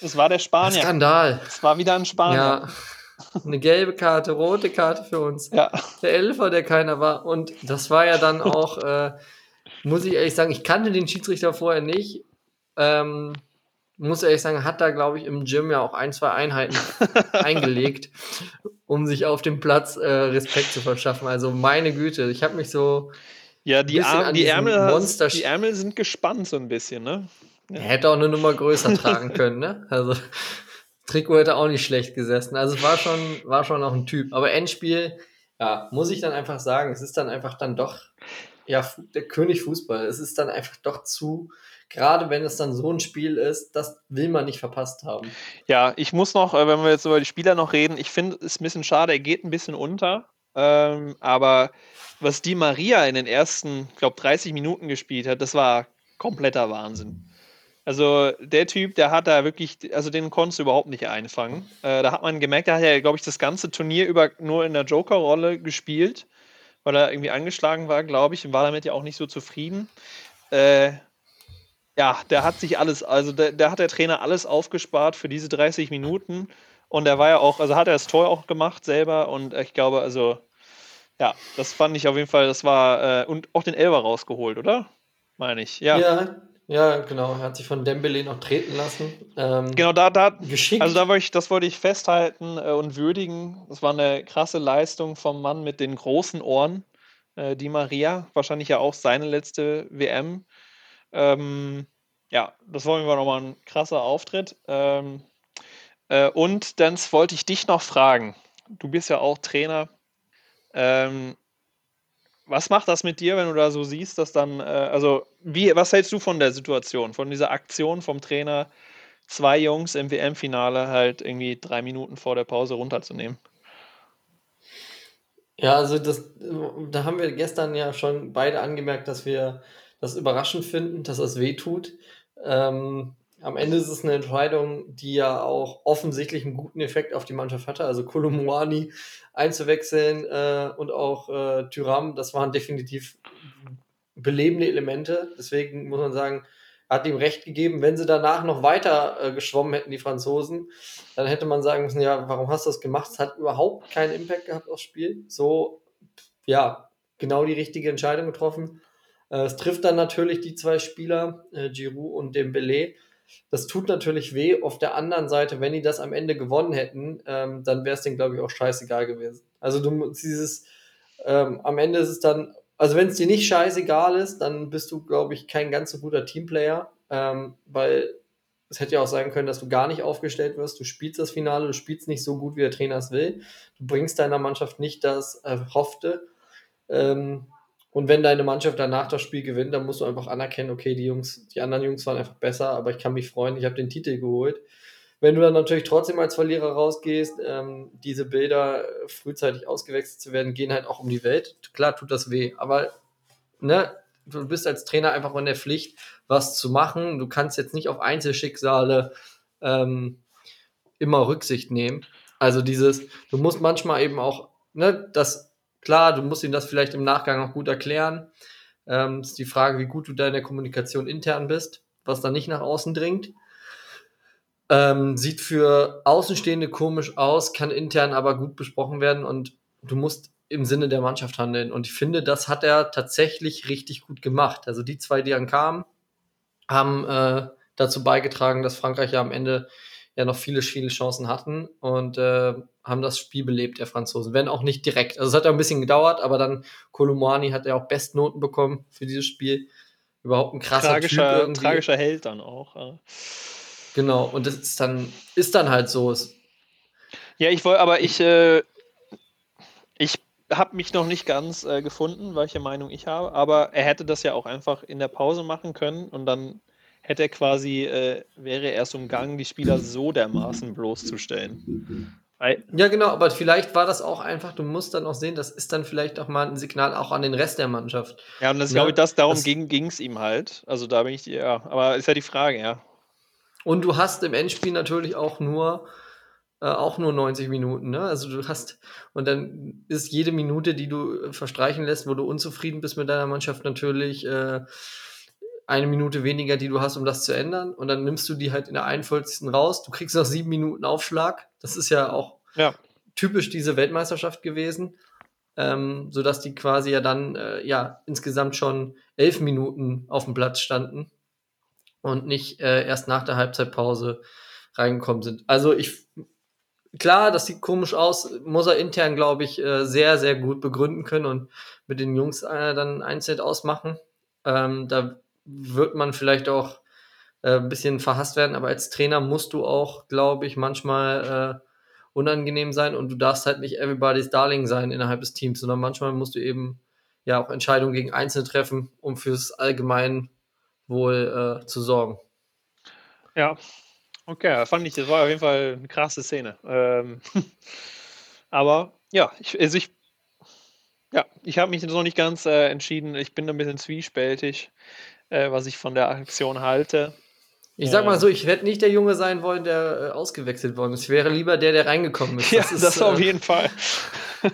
Das war der Spanier. Skandal. Es war wieder ein Spanier. Ja. Eine gelbe Karte, rote Karte für uns. Ja. Der Elfer, der keiner war. Und das war ja dann auch äh, muss ich ehrlich sagen, ich kannte den Schiedsrichter vorher nicht. Ähm, muss ehrlich sagen, hat da, glaube ich, im Gym ja auch ein, zwei Einheiten eingelegt, um sich auf dem Platz äh, Respekt zu verschaffen. Also meine Güte, ich habe mich so. Ja, die, Ar die, Ärmel, Monster die Ärmel sind gespannt so ein bisschen, ne? Ja. Hätte auch eine Nummer größer tragen können, ne? Also Trikot hätte auch nicht schlecht gesessen. Also es war schon, war schon auch ein Typ. Aber Endspiel, ja, muss ich dann einfach sagen, es ist dann einfach dann doch ja, der König Fußball. Es ist dann einfach doch zu, gerade wenn es dann so ein Spiel ist, das will man nicht verpasst haben. Ja, ich muss noch, äh, wenn wir jetzt über die Spieler noch reden, ich finde es ein bisschen schade, er geht ein bisschen unter. Ähm, aber was die Maria in den ersten, ich glaube, 30 Minuten gespielt hat, das war kompletter Wahnsinn. Also der Typ, der hat da wirklich, also den konntest du überhaupt nicht einfangen. Äh, da hat man gemerkt, der hat ja, glaube ich, das ganze Turnier über nur in der Joker-Rolle gespielt weil er irgendwie angeschlagen war, glaube ich, und war damit ja auch nicht so zufrieden. Äh, ja, der hat sich alles, also der, hat der Trainer alles aufgespart für diese 30 Minuten. Und er war ja auch, also hat er das Tor auch gemacht selber und ich glaube, also, ja, das fand ich auf jeden Fall, das war, äh, und auch den Elber rausgeholt, oder? Meine ich, ja. Ja, ja, genau. Er hat sich von Dembele noch treten lassen. Ähm, genau, da, da, geschickt. Also da wollte ich, das wollte ich festhalten äh, und würdigen. Das war eine krasse Leistung vom Mann mit den großen Ohren, äh, Di Maria. Wahrscheinlich ja auch seine letzte WM. Ähm, ja, das wollen wir nochmal ein krasser Auftritt. Ähm, äh, und dann wollte ich dich noch fragen. Du bist ja auch Trainer. Ähm, was macht das mit dir, wenn du da so siehst, dass dann, äh, also, wie, was hältst du von der Situation, von dieser Aktion vom Trainer, zwei Jungs im WM-Finale halt irgendwie drei Minuten vor der Pause runterzunehmen? Ja, also das, da haben wir gestern ja schon beide angemerkt, dass wir das überraschend finden, dass das weh. Ähm, am Ende ist es eine Entscheidung, die ja auch offensichtlich einen guten Effekt auf die Mannschaft hatte. Also Kolumwani einzuwechseln äh, und auch äh, Tyram, das waren definitiv belebende Elemente. Deswegen muss man sagen, hat ihm recht gegeben. Wenn sie danach noch weiter äh, geschwommen hätten, die Franzosen, dann hätte man sagen müssen, ja, warum hast du das gemacht? Es hat überhaupt keinen Impact gehabt aufs Spiel. So, ja, genau die richtige Entscheidung getroffen. Äh, es trifft dann natürlich die zwei Spieler, äh, Giroud und Dembele. Das tut natürlich weh. Auf der anderen Seite, wenn die das am Ende gewonnen hätten, ähm, dann wäre es denen, glaube ich, auch scheißegal gewesen. Also du dieses, ähm, am Ende ist es dann, also wenn es dir nicht scheißegal ist, dann bist du, glaube ich, kein ganz so guter Teamplayer, ähm, weil es hätte ja auch sein können, dass du gar nicht aufgestellt wirst. Du spielst das Finale, du spielst nicht so gut, wie der Trainer es will. Du bringst deiner Mannschaft nicht das Erhoffte. Ähm, und wenn deine Mannschaft danach das Spiel gewinnt, dann musst du einfach anerkennen, okay, die Jungs, die anderen Jungs waren einfach besser, aber ich kann mich freuen, ich habe den Titel geholt. wenn du dann natürlich trotzdem als Verlierer rausgehst, ähm, diese Bilder äh, frühzeitig ausgewechselt zu werden, gehen halt auch um die Welt. Klar tut das weh, aber ne, du bist als Trainer einfach in der Pflicht, was zu machen. Du kannst jetzt nicht auf Einzelschicksale ähm, immer Rücksicht nehmen. Also dieses, du musst manchmal eben auch, ne, das, klar, du musst ihm das vielleicht im Nachgang auch gut erklären. Ähm, ist die Frage, wie gut du da in der Kommunikation intern bist, was da nicht nach außen dringt. Ähm, sieht für Außenstehende komisch aus, kann intern aber gut besprochen werden und du musst im Sinne der Mannschaft handeln. Und ich finde, das hat er tatsächlich richtig gut gemacht. Also die zwei, die dann kamen, haben äh, dazu beigetragen, dass Frankreich ja am Ende ja noch viele, viele Chancen hatten und äh, haben das Spiel belebt, der Franzosen. Wenn auch nicht direkt. Also es hat ja ein bisschen gedauert, aber dann Kolumani hat ja auch Bestnoten bekommen für dieses Spiel. Überhaupt ein krasser tragischer, typ irgendwie. tragischer Held dann auch. Ja. Genau, und das ist dann, ist dann halt so. Ja, ich wollte, aber ich, äh, ich habe mich noch nicht ganz äh, gefunden, welche Meinung ich habe, aber er hätte das ja auch einfach in der Pause machen können und dann hätte er quasi, äh, wäre er erst umgangen, die Spieler so dermaßen bloßzustellen. Ja, genau, aber vielleicht war das auch einfach, du musst dann auch sehen, das ist dann vielleicht auch mal ein Signal auch an den Rest der Mannschaft. Ja, und das ja, glaube ich, das, darum das, ging es ihm halt. Also da bin ich, ja, aber ist ja die Frage, ja. Und du hast im Endspiel natürlich auch nur äh, auch nur 90 Minuten, ne? Also du hast und dann ist jede Minute, die du verstreichen lässt, wo du unzufrieden bist mit deiner Mannschaft natürlich äh, eine Minute weniger, die du hast, um das zu ändern. Und dann nimmst du die halt in der 41. raus. Du kriegst noch sieben Minuten Aufschlag. Das ist ja auch ja. typisch diese Weltmeisterschaft gewesen. Ähm, sodass die quasi ja dann äh, ja insgesamt schon elf Minuten auf dem Platz standen und nicht äh, erst nach der Halbzeitpause reingekommen sind. Also ich, klar, das sieht komisch aus, muss er intern, glaube ich, äh, sehr, sehr gut begründen können und mit den Jungs äh, dann einzeln ausmachen. Ähm, da wird man vielleicht auch äh, ein bisschen verhasst werden, aber als Trainer musst du auch, glaube ich, manchmal äh, unangenehm sein und du darfst halt nicht everybody's Darling sein innerhalb des Teams, sondern manchmal musst du eben ja auch Entscheidungen gegen Einzelne treffen, um fürs allgemein wohl äh, zu sorgen. Ja, okay, fand ich, das war auf jeden Fall eine krasse Szene. Ähm, aber ja, ich, also ich, ja, ich habe mich noch nicht ganz äh, entschieden. Ich bin ein bisschen zwiespältig, äh, was ich von der Aktion halte. Ich sag mal so, ich werde nicht der Junge sein wollen, der äh, ausgewechselt worden ist. Ich wäre lieber der, der reingekommen ist. Das ja, ist, das auf äh, jeden Fall.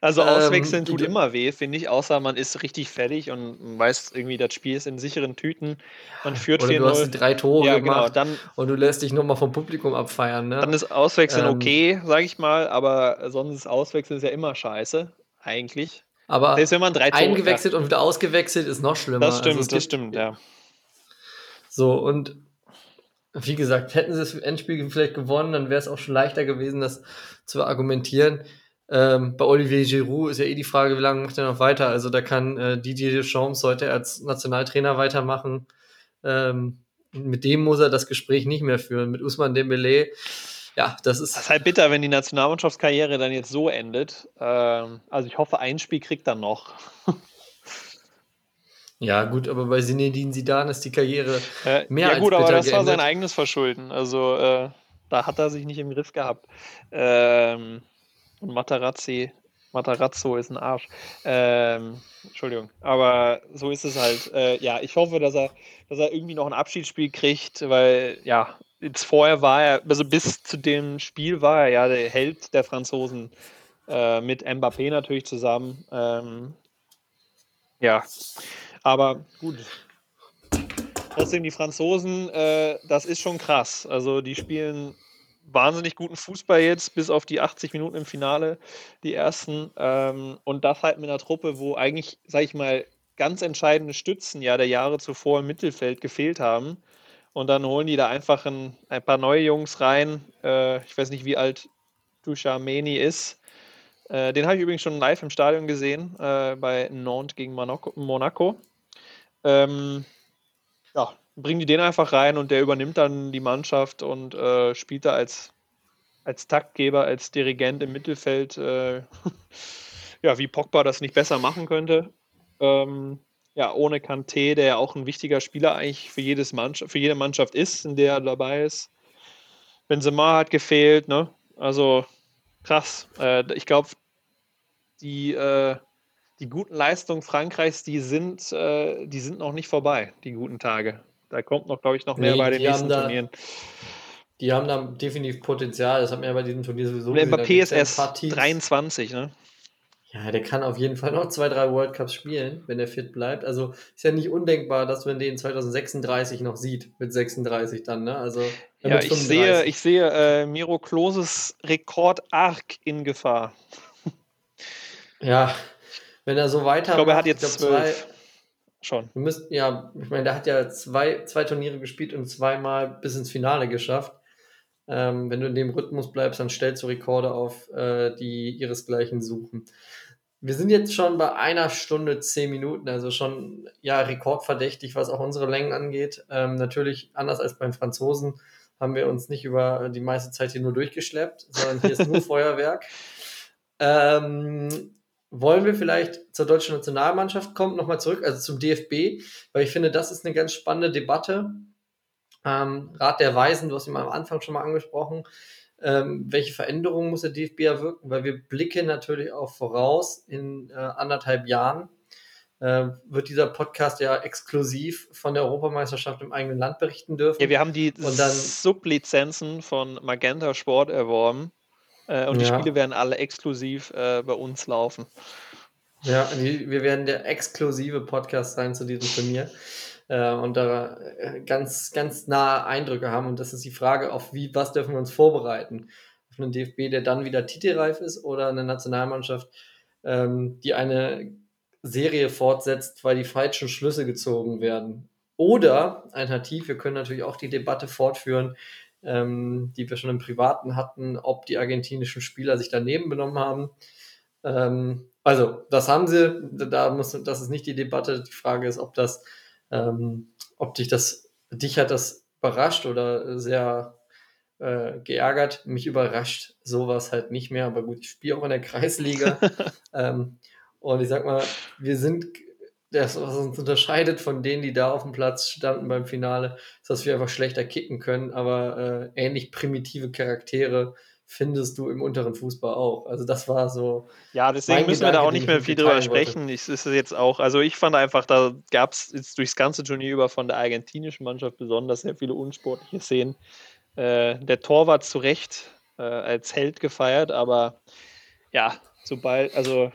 also ähm, auswechseln ähm, tut immer weh, finde ich, außer man ist richtig fertig und weiß irgendwie, das Spiel ist in sicheren Tüten. Man führt 4 Du hast drei Tore ja, genau, gemacht dann, und du lässt dich nochmal vom Publikum abfeiern. Ne? Dann ist Auswechseln ähm, okay, sage ich mal, aber sonst ist Auswechseln ist ja immer scheiße, eigentlich. Aber Selbst wenn man drei Tore eingewechselt hat. und wieder ausgewechselt ist noch schlimmer. Das stimmt, also das stimmt, ja. So, und wie gesagt, hätten sie das Endspiel vielleicht gewonnen, dann wäre es auch schon leichter gewesen, das zu argumentieren. Ähm, bei Olivier Giroud ist ja eh die Frage, wie lange macht er noch weiter? Also da kann äh, Didier Deschamps heute als Nationaltrainer weitermachen. Ähm, mit dem muss er das Gespräch nicht mehr führen. Mit Usman Dembele, ja, das ist. Das ist halt bitter, wenn die Nationalmannschaftskarriere dann jetzt so endet. Ähm, also ich hoffe, ein Spiel kriegt er noch. Ja, gut, aber bei Sinedin Sidan ist die Karriere äh, mehr ja, als gut, aber das geendet. war sein eigenes Verschulden. Also äh, da hat er sich nicht im Griff gehabt. Ähm, und Matarazzi, Matarazzo ist ein Arsch. Ähm, Entschuldigung, aber so ist es halt. Äh, ja, ich hoffe, dass er, dass er irgendwie noch ein Abschiedsspiel kriegt, weil ja, jetzt vorher war er, also bis zu dem Spiel war er ja der Held der Franzosen äh, mit Mbappé natürlich zusammen. Ähm, ja, aber gut. Trotzdem, die Franzosen, äh, das ist schon krass. Also, die spielen wahnsinnig guten Fußball jetzt, bis auf die 80 Minuten im Finale, die ersten. Ähm, und das halt mit einer Truppe, wo eigentlich, sag ich mal, ganz entscheidende Stützen ja der Jahre zuvor im Mittelfeld gefehlt haben. Und dann holen die da einfach ein, ein paar neue Jungs rein. Äh, ich weiß nicht, wie alt Duchameni ist. Äh, den habe ich übrigens schon live im Stadion gesehen, äh, bei Nantes gegen Monaco. Monaco. Ähm, ja, bringen die den einfach rein und der übernimmt dann die Mannschaft und äh, spielt da als, als Taktgeber, als Dirigent im Mittelfeld. Äh, ja, wie Pogba das nicht besser machen könnte. Ähm, ja, ohne Kanté, der ja auch ein wichtiger Spieler eigentlich für, jedes Mannschaft, für jede Mannschaft ist, in der er dabei ist. Benzema hat gefehlt, ne? Also krass. Äh, ich glaube, die, äh, die guten Leistungen Frankreichs, die sind, äh, die sind noch nicht vorbei, die guten Tage. Da kommt noch, glaube ich, noch mehr nee, bei den nächsten da, Turnieren. Die haben da definitiv Potenzial. Das hat man ja bei diesem Turnier sowieso gesehen. Mbappé ist erst 23, ne? Ja, der kann auf jeden Fall noch zwei, drei World Cups spielen, wenn er fit bleibt. Also ist ja nicht undenkbar, dass man den 2036 noch sieht, mit 36 dann, ne? Also ja, ich sehe, ich sehe äh, Miro Kloses Rekord-Arc in Gefahr. Ja, wenn er so weiter. Ich glaube, er hat jetzt glaub, zwei, schon. Wir müssen, ja, ich meine, der hat ja zwei, zwei Turniere gespielt und zweimal bis ins Finale geschafft. Ähm, wenn du in dem Rhythmus bleibst, dann stellst du Rekorde auf, äh, die ihresgleichen suchen. Wir sind jetzt schon bei einer Stunde zehn Minuten, also schon ja rekordverdächtig, was auch unsere Längen angeht. Ähm, natürlich anders als beim Franzosen haben wir uns nicht über die meiste Zeit hier nur durchgeschleppt, sondern hier ist nur Feuerwerk. Ähm, wollen wir vielleicht zur deutschen Nationalmannschaft kommen, nochmal zurück, also zum DFB, weil ich finde, das ist eine ganz spannende Debatte. Ähm, Rat der Weisen, du hast ihn am Anfang schon mal angesprochen. Ähm, welche Veränderungen muss der DFB erwirken? Weil wir blicken natürlich auch voraus in äh, anderthalb Jahren. Äh, wird dieser Podcast ja exklusiv von der Europameisterschaft im eigenen Land berichten dürfen. Ja, wir haben die und dann, Sublizenzen von Magenta Sport erworben äh, und ja. die Spiele werden alle exklusiv äh, bei uns laufen. Ja, die, wir werden der exklusive Podcast sein zu diesem Turnier äh, und da äh, ganz, ganz nahe Eindrücke haben. Und das ist die Frage, auf wie, was dürfen wir uns vorbereiten? Auf einen DFB, der dann wieder titelreif ist oder eine Nationalmannschaft, ähm, die eine Serie fortsetzt, weil die falschen Schlüsse gezogen werden. Oder alternativ, wir können natürlich auch die Debatte fortführen, ähm, die wir schon im Privaten hatten, ob die argentinischen Spieler sich daneben benommen haben. Ähm, also, das haben sie, da muss, das ist nicht die Debatte. Die Frage ist, ob das ähm, ob dich das, dich hat das überrascht oder sehr äh, geärgert. Mich überrascht sowas halt nicht mehr, aber gut, ich spiele auch in der Kreisliga. ähm, und ich sag mal, wir sind, das, was uns unterscheidet von denen, die da auf dem Platz standen beim Finale, ist, dass wir einfach schlechter kicken können, aber äh, ähnlich primitive Charaktere findest du im unteren Fußball auch. Also das war so. Ja, deswegen müssen Gedanke, wir da auch nicht mehr viel drüber sprechen. Ich, ist jetzt auch, also ich fand einfach, da gab es jetzt durchs ganze Turnier über von der argentinischen Mannschaft besonders sehr viele unsportliche Szenen. Äh, der Torwart zu Recht äh, als Held gefeiert, aber ja, sobald, also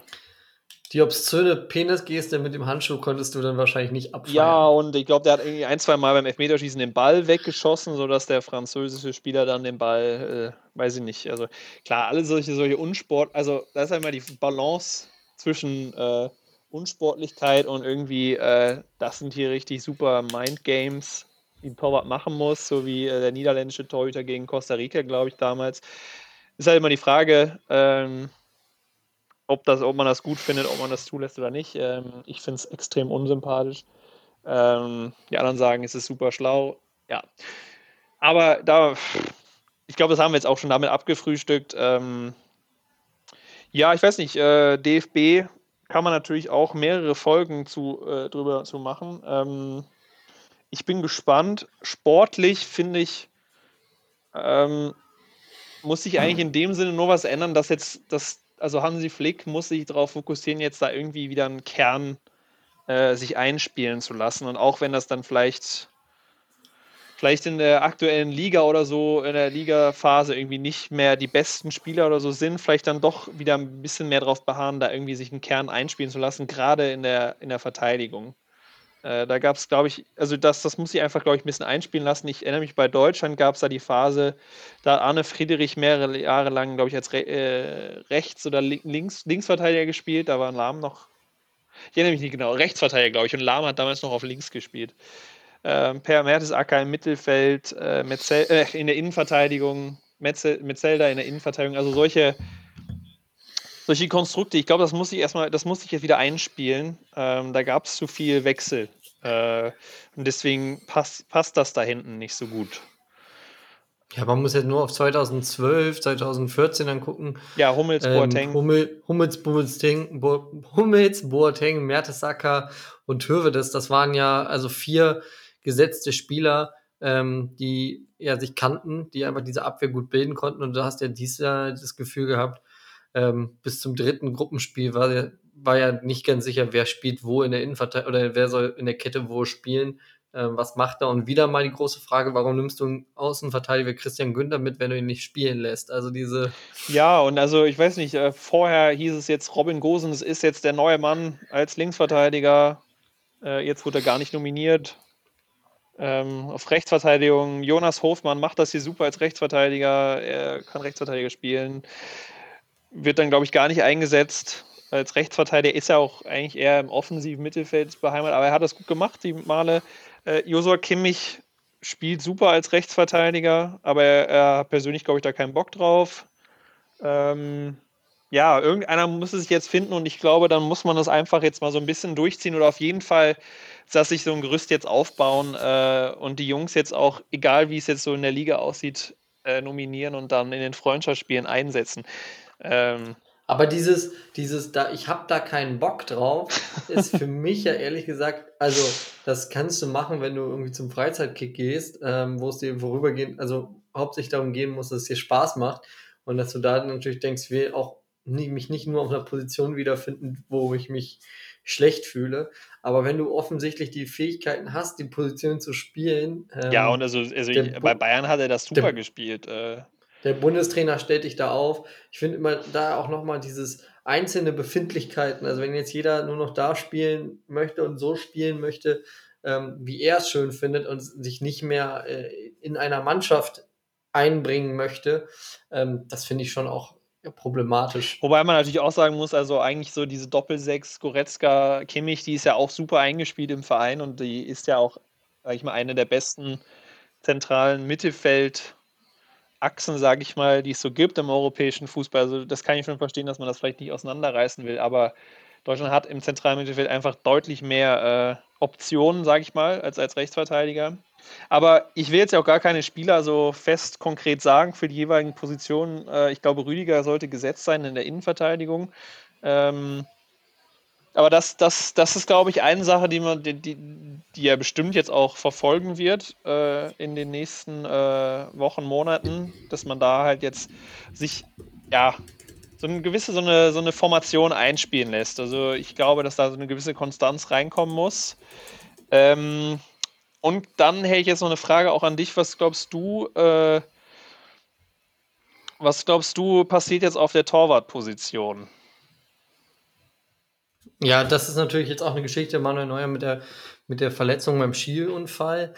die obszöne Penisgeste mit dem Handschuh konntest du dann wahrscheinlich nicht abfeiern. Ja, und ich glaube, der hat irgendwie ein, zwei Mal beim Elfmeterschießen den Ball weggeschossen, sodass der französische Spieler dann den Ball, äh, weiß ich nicht, also klar, alle solche, solche Unsport, also da ist einmal die Balance zwischen äh, Unsportlichkeit und irgendwie, äh, das sind hier richtig super Mindgames, die ein Torwart machen muss, so wie äh, der niederländische Torhüter gegen Costa Rica, glaube ich, damals. Ist halt immer die Frage, ähm, ob, das, ob man das gut findet, ob man das zulässt oder nicht. Ähm, ich finde es extrem unsympathisch. Ähm, die anderen sagen, es ist super schlau. Ja. Aber da, ich glaube, das haben wir jetzt auch schon damit abgefrühstückt. Ähm, ja, ich weiß nicht, äh, DFB kann man natürlich auch mehrere Folgen zu, äh, drüber zu machen. Ähm, ich bin gespannt. Sportlich finde ich, ähm, muss sich eigentlich in dem Sinne nur was ändern, dass jetzt das also Hansi Flick muss sich darauf fokussieren, jetzt da irgendwie wieder einen Kern äh, sich einspielen zu lassen. Und auch wenn das dann vielleicht, vielleicht in der aktuellen Liga oder so, in der Ligaphase irgendwie nicht mehr die besten Spieler oder so sind, vielleicht dann doch wieder ein bisschen mehr darauf beharren, da irgendwie sich einen Kern einspielen zu lassen, gerade in der, in der Verteidigung. Äh, da gab es, glaube ich, also das, das muss ich einfach, glaube ich, ein bisschen einspielen lassen. Ich erinnere mich, bei Deutschland gab es da die Phase, da Arne Friedrich mehrere Jahre lang, glaube ich, als Re äh, Rechts- oder Links Linksverteidiger gespielt. Da war Lahm noch, ich erinnere mich nicht genau, Rechtsverteidiger, glaube ich. Und Lahm hat damals noch auf links gespielt. Ähm, per Mertesacker im Mittelfeld, äh, Metzel, äh, in der Innenverteidigung, Metzel, Metzelda in der Innenverteidigung. Also solche solche Konstrukte, ich glaube, das muss ich erstmal, das muss ich jetzt wieder einspielen. Ähm, da gab es zu viel Wechsel. Äh, und deswegen passt, passt das da hinten nicht so gut. Ja, man muss jetzt nur auf 2012, 2014 dann gucken. Ja, Hummels, ähm, Boateng. Hummel, Hummels, Boateng, Bo Hummels, Boateng, Mertesacker und Hövedes, das waren ja also vier gesetzte Spieler, ähm, die ja sich kannten, die einfach diese Abwehr gut bilden konnten. Und du hast ja dieses Jahr das Gefühl gehabt, ähm, bis zum dritten Gruppenspiel war, war ja nicht ganz sicher, wer spielt wo in der Innenverteidigung oder wer soll in der Kette wo spielen. Ähm, was macht er? Und wieder mal die große Frage, warum nimmst du einen Außenverteidiger Christian Günther mit, wenn du ihn nicht spielen lässt? Also diese. Ja, und also ich weiß nicht, äh, vorher hieß es jetzt, Robin Gosens ist jetzt der neue Mann als Linksverteidiger. Äh, jetzt wurde er gar nicht nominiert. Ähm, auf Rechtsverteidigung, Jonas Hofmann macht das hier super als Rechtsverteidiger. Er kann Rechtsverteidiger spielen. Wird dann, glaube ich, gar nicht eingesetzt. Als Rechtsverteidiger ist er auch eigentlich eher im offensiven Mittelfeld beheimatet, aber er hat das gut gemacht, die Male. Äh, Josua Kimmich spielt super als Rechtsverteidiger, aber er, er hat persönlich, glaube ich, da keinen Bock drauf. Ähm, ja, irgendeiner muss es sich jetzt finden und ich glaube, dann muss man das einfach jetzt mal so ein bisschen durchziehen oder auf jeden Fall, dass sich so ein Gerüst jetzt aufbauen äh, und die Jungs jetzt auch, egal wie es jetzt so in der Liga aussieht, äh, nominieren und dann in den Freundschaftsspielen einsetzen. Ähm, aber dieses, dieses, da, ich habe da keinen Bock drauf, ist für mich ja ehrlich gesagt, also das kannst du machen, wenn du irgendwie zum Freizeitkick gehst, ähm, wo es dir vorübergehend, also hauptsächlich darum gehen muss, dass es dir Spaß macht und dass du da natürlich denkst, ich will auch nie, mich nicht nur auf einer Position wiederfinden, wo ich mich schlecht fühle. Aber wenn du offensichtlich die Fähigkeiten hast, die Position zu spielen. Ähm, ja, und also, also ich, bei Bayern hat er das super gespielt. Äh der Bundestrainer stellt dich da auf. Ich finde immer da auch nochmal dieses einzelne Befindlichkeiten. Also wenn jetzt jeder nur noch da spielen möchte und so spielen möchte, ähm, wie er es schön findet und sich nicht mehr äh, in einer Mannschaft einbringen möchte, ähm, das finde ich schon auch problematisch. Wobei man natürlich auch sagen muss, also eigentlich so diese Doppelsechs, Goretzka, Kimmich, die ist ja auch super eingespielt im Verein und die ist ja auch, sag ich mal, eine der besten zentralen Mittelfeld- Achsen, sage ich mal, die es so gibt im europäischen Fußball. Also das kann ich schon verstehen, dass man das vielleicht nicht auseinanderreißen will, aber Deutschland hat im zentralen Mittelfeld einfach deutlich mehr äh, Optionen, sage ich mal, als als Rechtsverteidiger. Aber ich will jetzt ja auch gar keine Spieler so fest konkret sagen für die jeweiligen Positionen. Äh, ich glaube, Rüdiger sollte gesetzt sein in der Innenverteidigung. Ähm, aber das, das, das ist, glaube ich, eine Sache, die man, die, die, die er bestimmt jetzt auch verfolgen wird äh, in den nächsten äh, Wochen, Monaten, dass man da halt jetzt sich, ja, so eine gewisse, so eine, so eine Formation einspielen lässt. Also ich glaube, dass da so eine gewisse Konstanz reinkommen muss. Ähm, und dann hätte ich jetzt noch eine Frage auch an dich. Was glaubst du, äh, was glaubst du, passiert jetzt auf der Torwartposition? Ja, das ist natürlich jetzt auch eine Geschichte, Manuel Neuer mit der, mit der Verletzung beim Schielunfall.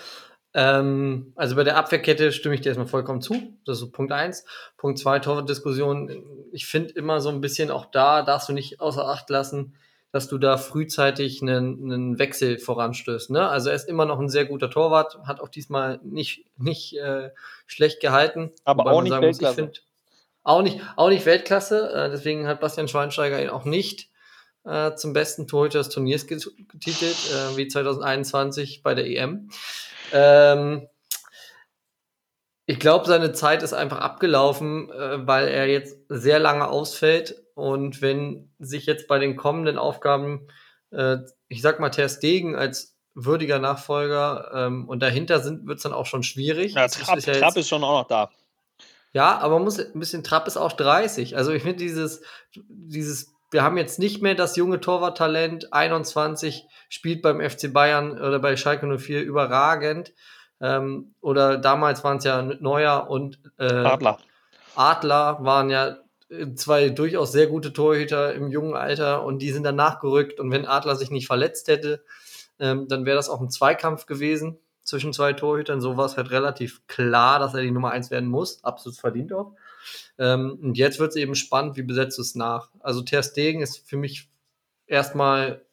Ähm, also bei der Abwehrkette stimme ich dir erstmal vollkommen zu. Das ist so Punkt eins. Punkt zwei, Torwartdiskussion. Ich finde immer so ein bisschen auch da darfst du nicht außer Acht lassen, dass du da frühzeitig einen, einen Wechsel voranstößt. Ne? Also er ist immer noch ein sehr guter Torwart, hat auch diesmal nicht, nicht äh, schlecht gehalten. Aber auch nicht Weltklasse. Muss, find, auch nicht, auch nicht Weltklasse. Äh, deswegen hat Bastian Schweinsteiger ihn auch nicht äh, zum besten Torhüter des Turniers getitelt, äh, wie 2021 bei der EM. Ähm, ich glaube, seine Zeit ist einfach abgelaufen, äh, weil er jetzt sehr lange ausfällt. Und wenn sich jetzt bei den kommenden Aufgaben, äh, ich sag mal, Ter Stegen als würdiger Nachfolger ähm, und dahinter sind, wird es dann auch schon schwierig. Ja, Trapp, ist, ja Trapp ist schon auch noch da. Ja, aber man muss ein bisschen Trapp ist auch 30. Also ich finde dieses, dieses wir haben jetzt nicht mehr das junge Torwarttalent, 21, spielt beim FC Bayern oder bei Schalke 04 überragend. Ähm, oder damals waren es ja Neuer und äh, Adler. Adler waren ja zwei durchaus sehr gute Torhüter im jungen Alter und die sind dann nachgerückt. Und wenn Adler sich nicht verletzt hätte, ähm, dann wäre das auch ein Zweikampf gewesen zwischen zwei Torhütern. So war es halt relativ klar, dass er die Nummer eins werden muss. Absolut verdient auch. Ähm, und jetzt wird es eben spannend, wie besetzt es nach. Also Ter Stegen ist für mich erstmal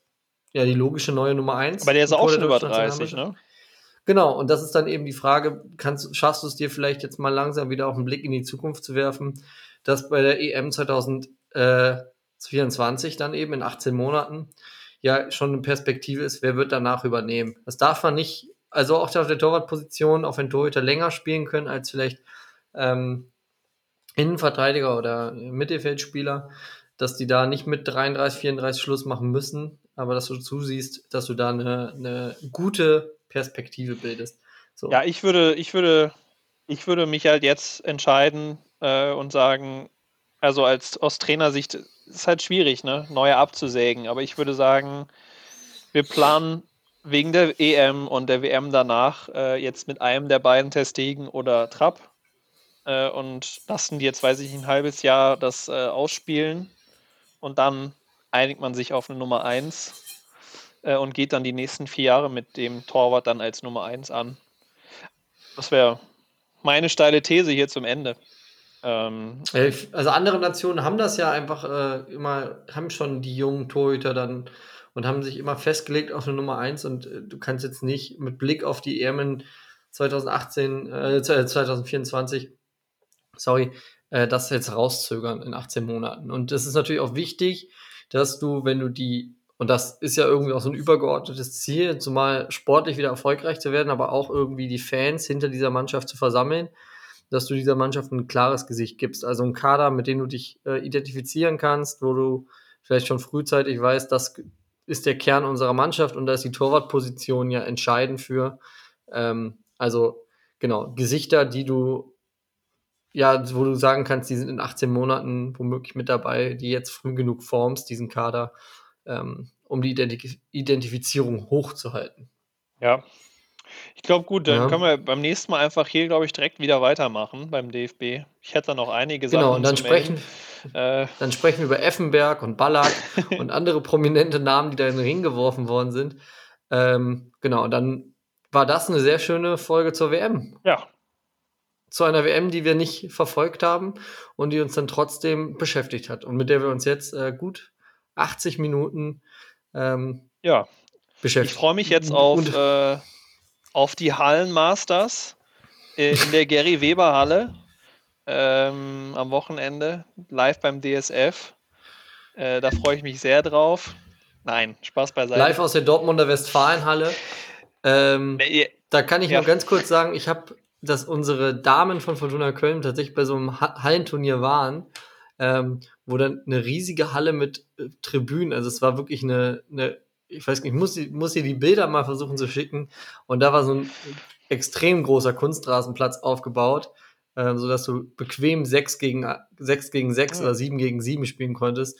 ja die logische neue Nummer 1. Aber der ist auch schon über 30, ne? Genau, und das ist dann eben die Frage, kannst, schaffst du es dir vielleicht jetzt mal langsam wieder auf einen Blick in die Zukunft zu werfen, dass bei der EM 2024 dann eben in 18 Monaten ja schon eine Perspektive ist, wer wird danach übernehmen. Das darf man nicht, also auch auf der Torwartposition, auf den Torhüter länger spielen können als vielleicht ähm, Innenverteidiger oder Mittelfeldspieler, dass die da nicht mit 33, 34 Schluss machen müssen, aber dass du zusiehst, dass du da eine, eine gute Perspektive bildest. So. Ja, ich würde, ich würde, ich würde mich halt jetzt entscheiden äh, und sagen, also als aus Trainersicht ist halt schwierig, ne, neue abzusägen. Aber ich würde sagen, wir planen wegen der EM und der WM danach äh, jetzt mit einem der beiden Testegen oder Trapp äh, und lassen die jetzt, weiß ich, ein halbes Jahr das äh, ausspielen und dann einigt man sich auf eine Nummer 1 äh, und geht dann die nächsten vier Jahre mit dem Torwart dann als Nummer 1 an. Das wäre meine steile These hier zum Ende. Ähm, äh, also andere Nationen haben das ja einfach äh, immer, haben schon die jungen Torhüter dann und haben sich immer festgelegt auf eine Nummer 1 und äh, du kannst jetzt nicht mit Blick auf die EM 2018, äh, 2024, sorry, äh, das jetzt rauszögern in 18 Monaten. Und das ist natürlich auch wichtig, dass du, wenn du die, und das ist ja irgendwie auch so ein übergeordnetes Ziel, zumal sportlich wieder erfolgreich zu werden, aber auch irgendwie die Fans hinter dieser Mannschaft zu versammeln, dass du dieser Mannschaft ein klares Gesicht gibst. Also ein Kader, mit dem du dich äh, identifizieren kannst, wo du vielleicht schon frühzeitig weißt, das ist der Kern unserer Mannschaft und da ist die Torwartposition ja entscheidend für. Ähm, also genau, Gesichter, die du ja, wo du sagen kannst, die sind in 18 Monaten womöglich mit dabei, die jetzt früh genug formst, diesen Kader, ähm, um die Identif Identifizierung hochzuhalten. Ja, ich glaube, gut, dann ja. können wir beim nächsten Mal einfach hier, glaube ich, direkt wieder weitermachen beim DFB. Ich hätte da noch einige genau, Sachen. Genau, und dann sprechen, äh, dann sprechen wir über Effenberg und Ballack und andere prominente Namen, die da in den Ring geworfen worden sind. Ähm, genau, und dann war das eine sehr schöne Folge zur WM. Ja. Zu einer WM, die wir nicht verfolgt haben und die uns dann trotzdem beschäftigt hat und mit der wir uns jetzt äh, gut 80 Minuten ähm, ja. beschäftigen. Ich freue mich jetzt auf. Äh, auf die Hallenmasters äh, in der Gary Weber Halle ähm, am Wochenende, live beim DSF. Äh, da freue ich mich sehr drauf. Nein, Spaß beiseite. Live aus der Dortmunder Westfalenhalle. Ähm, da kann ich ja. nur ganz kurz sagen, ich habe, dass unsere Damen von Fortuna Köln tatsächlich bei so einem Hallenturnier waren, ähm, wo dann eine riesige Halle mit äh, Tribünen, also es war wirklich eine, eine ich weiß nicht, ich muss, muss dir die Bilder mal versuchen zu schicken. Und da war so ein extrem großer Kunstrasenplatz aufgebaut, äh, sodass du bequem 6 gegen 6 gegen 6 ja. oder 7 gegen 7 spielen konntest.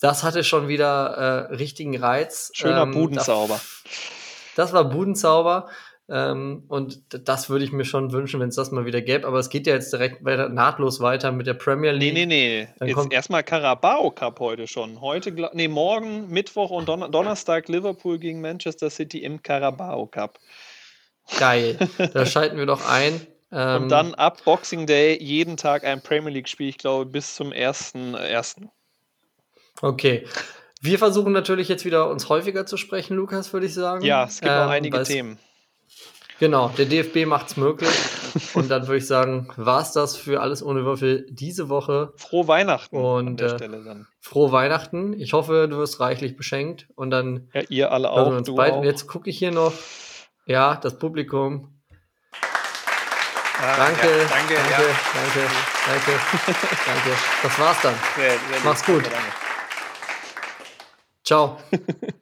Das hatte schon wieder äh, richtigen Reiz. Schöner ähm, Budenzauber. Das, das war Budenzauber. Ähm, und das würde ich mir schon wünschen, wenn es das mal wieder gäbe. Aber es geht ja jetzt direkt weiter, nahtlos weiter mit der Premier League. Nee, nee, nee. jetzt erstmal Carabao Cup heute schon. Heute, nee, morgen, Mittwoch und Don Donnerstag Liverpool gegen Manchester City im Carabao Cup. Geil. Da schalten wir doch ein. Ähm, und dann ab Boxing Day jeden Tag ein Premier League-Spiel, ich glaube, bis zum 1.1. Okay. Wir versuchen natürlich jetzt wieder uns häufiger zu sprechen, Lukas, würde ich sagen. Ja, es gibt ähm, noch einige Themen. Genau, der DFB macht es möglich. Und dann würde ich sagen, war es das für alles ohne Würfel diese Woche. Frohe Weihnachten und, an der äh, Stelle dann. Frohe Weihnachten. Ich hoffe, du wirst reichlich beschenkt. Und dann. Ja, ihr alle auch. Uns beide. Und jetzt gucke ich hier noch. Ja, das Publikum. Ah, danke, ja, danke, danke, ja. danke, danke, danke. Das war's dann. Sehr, sehr Mach's gut. Danke. Ciao.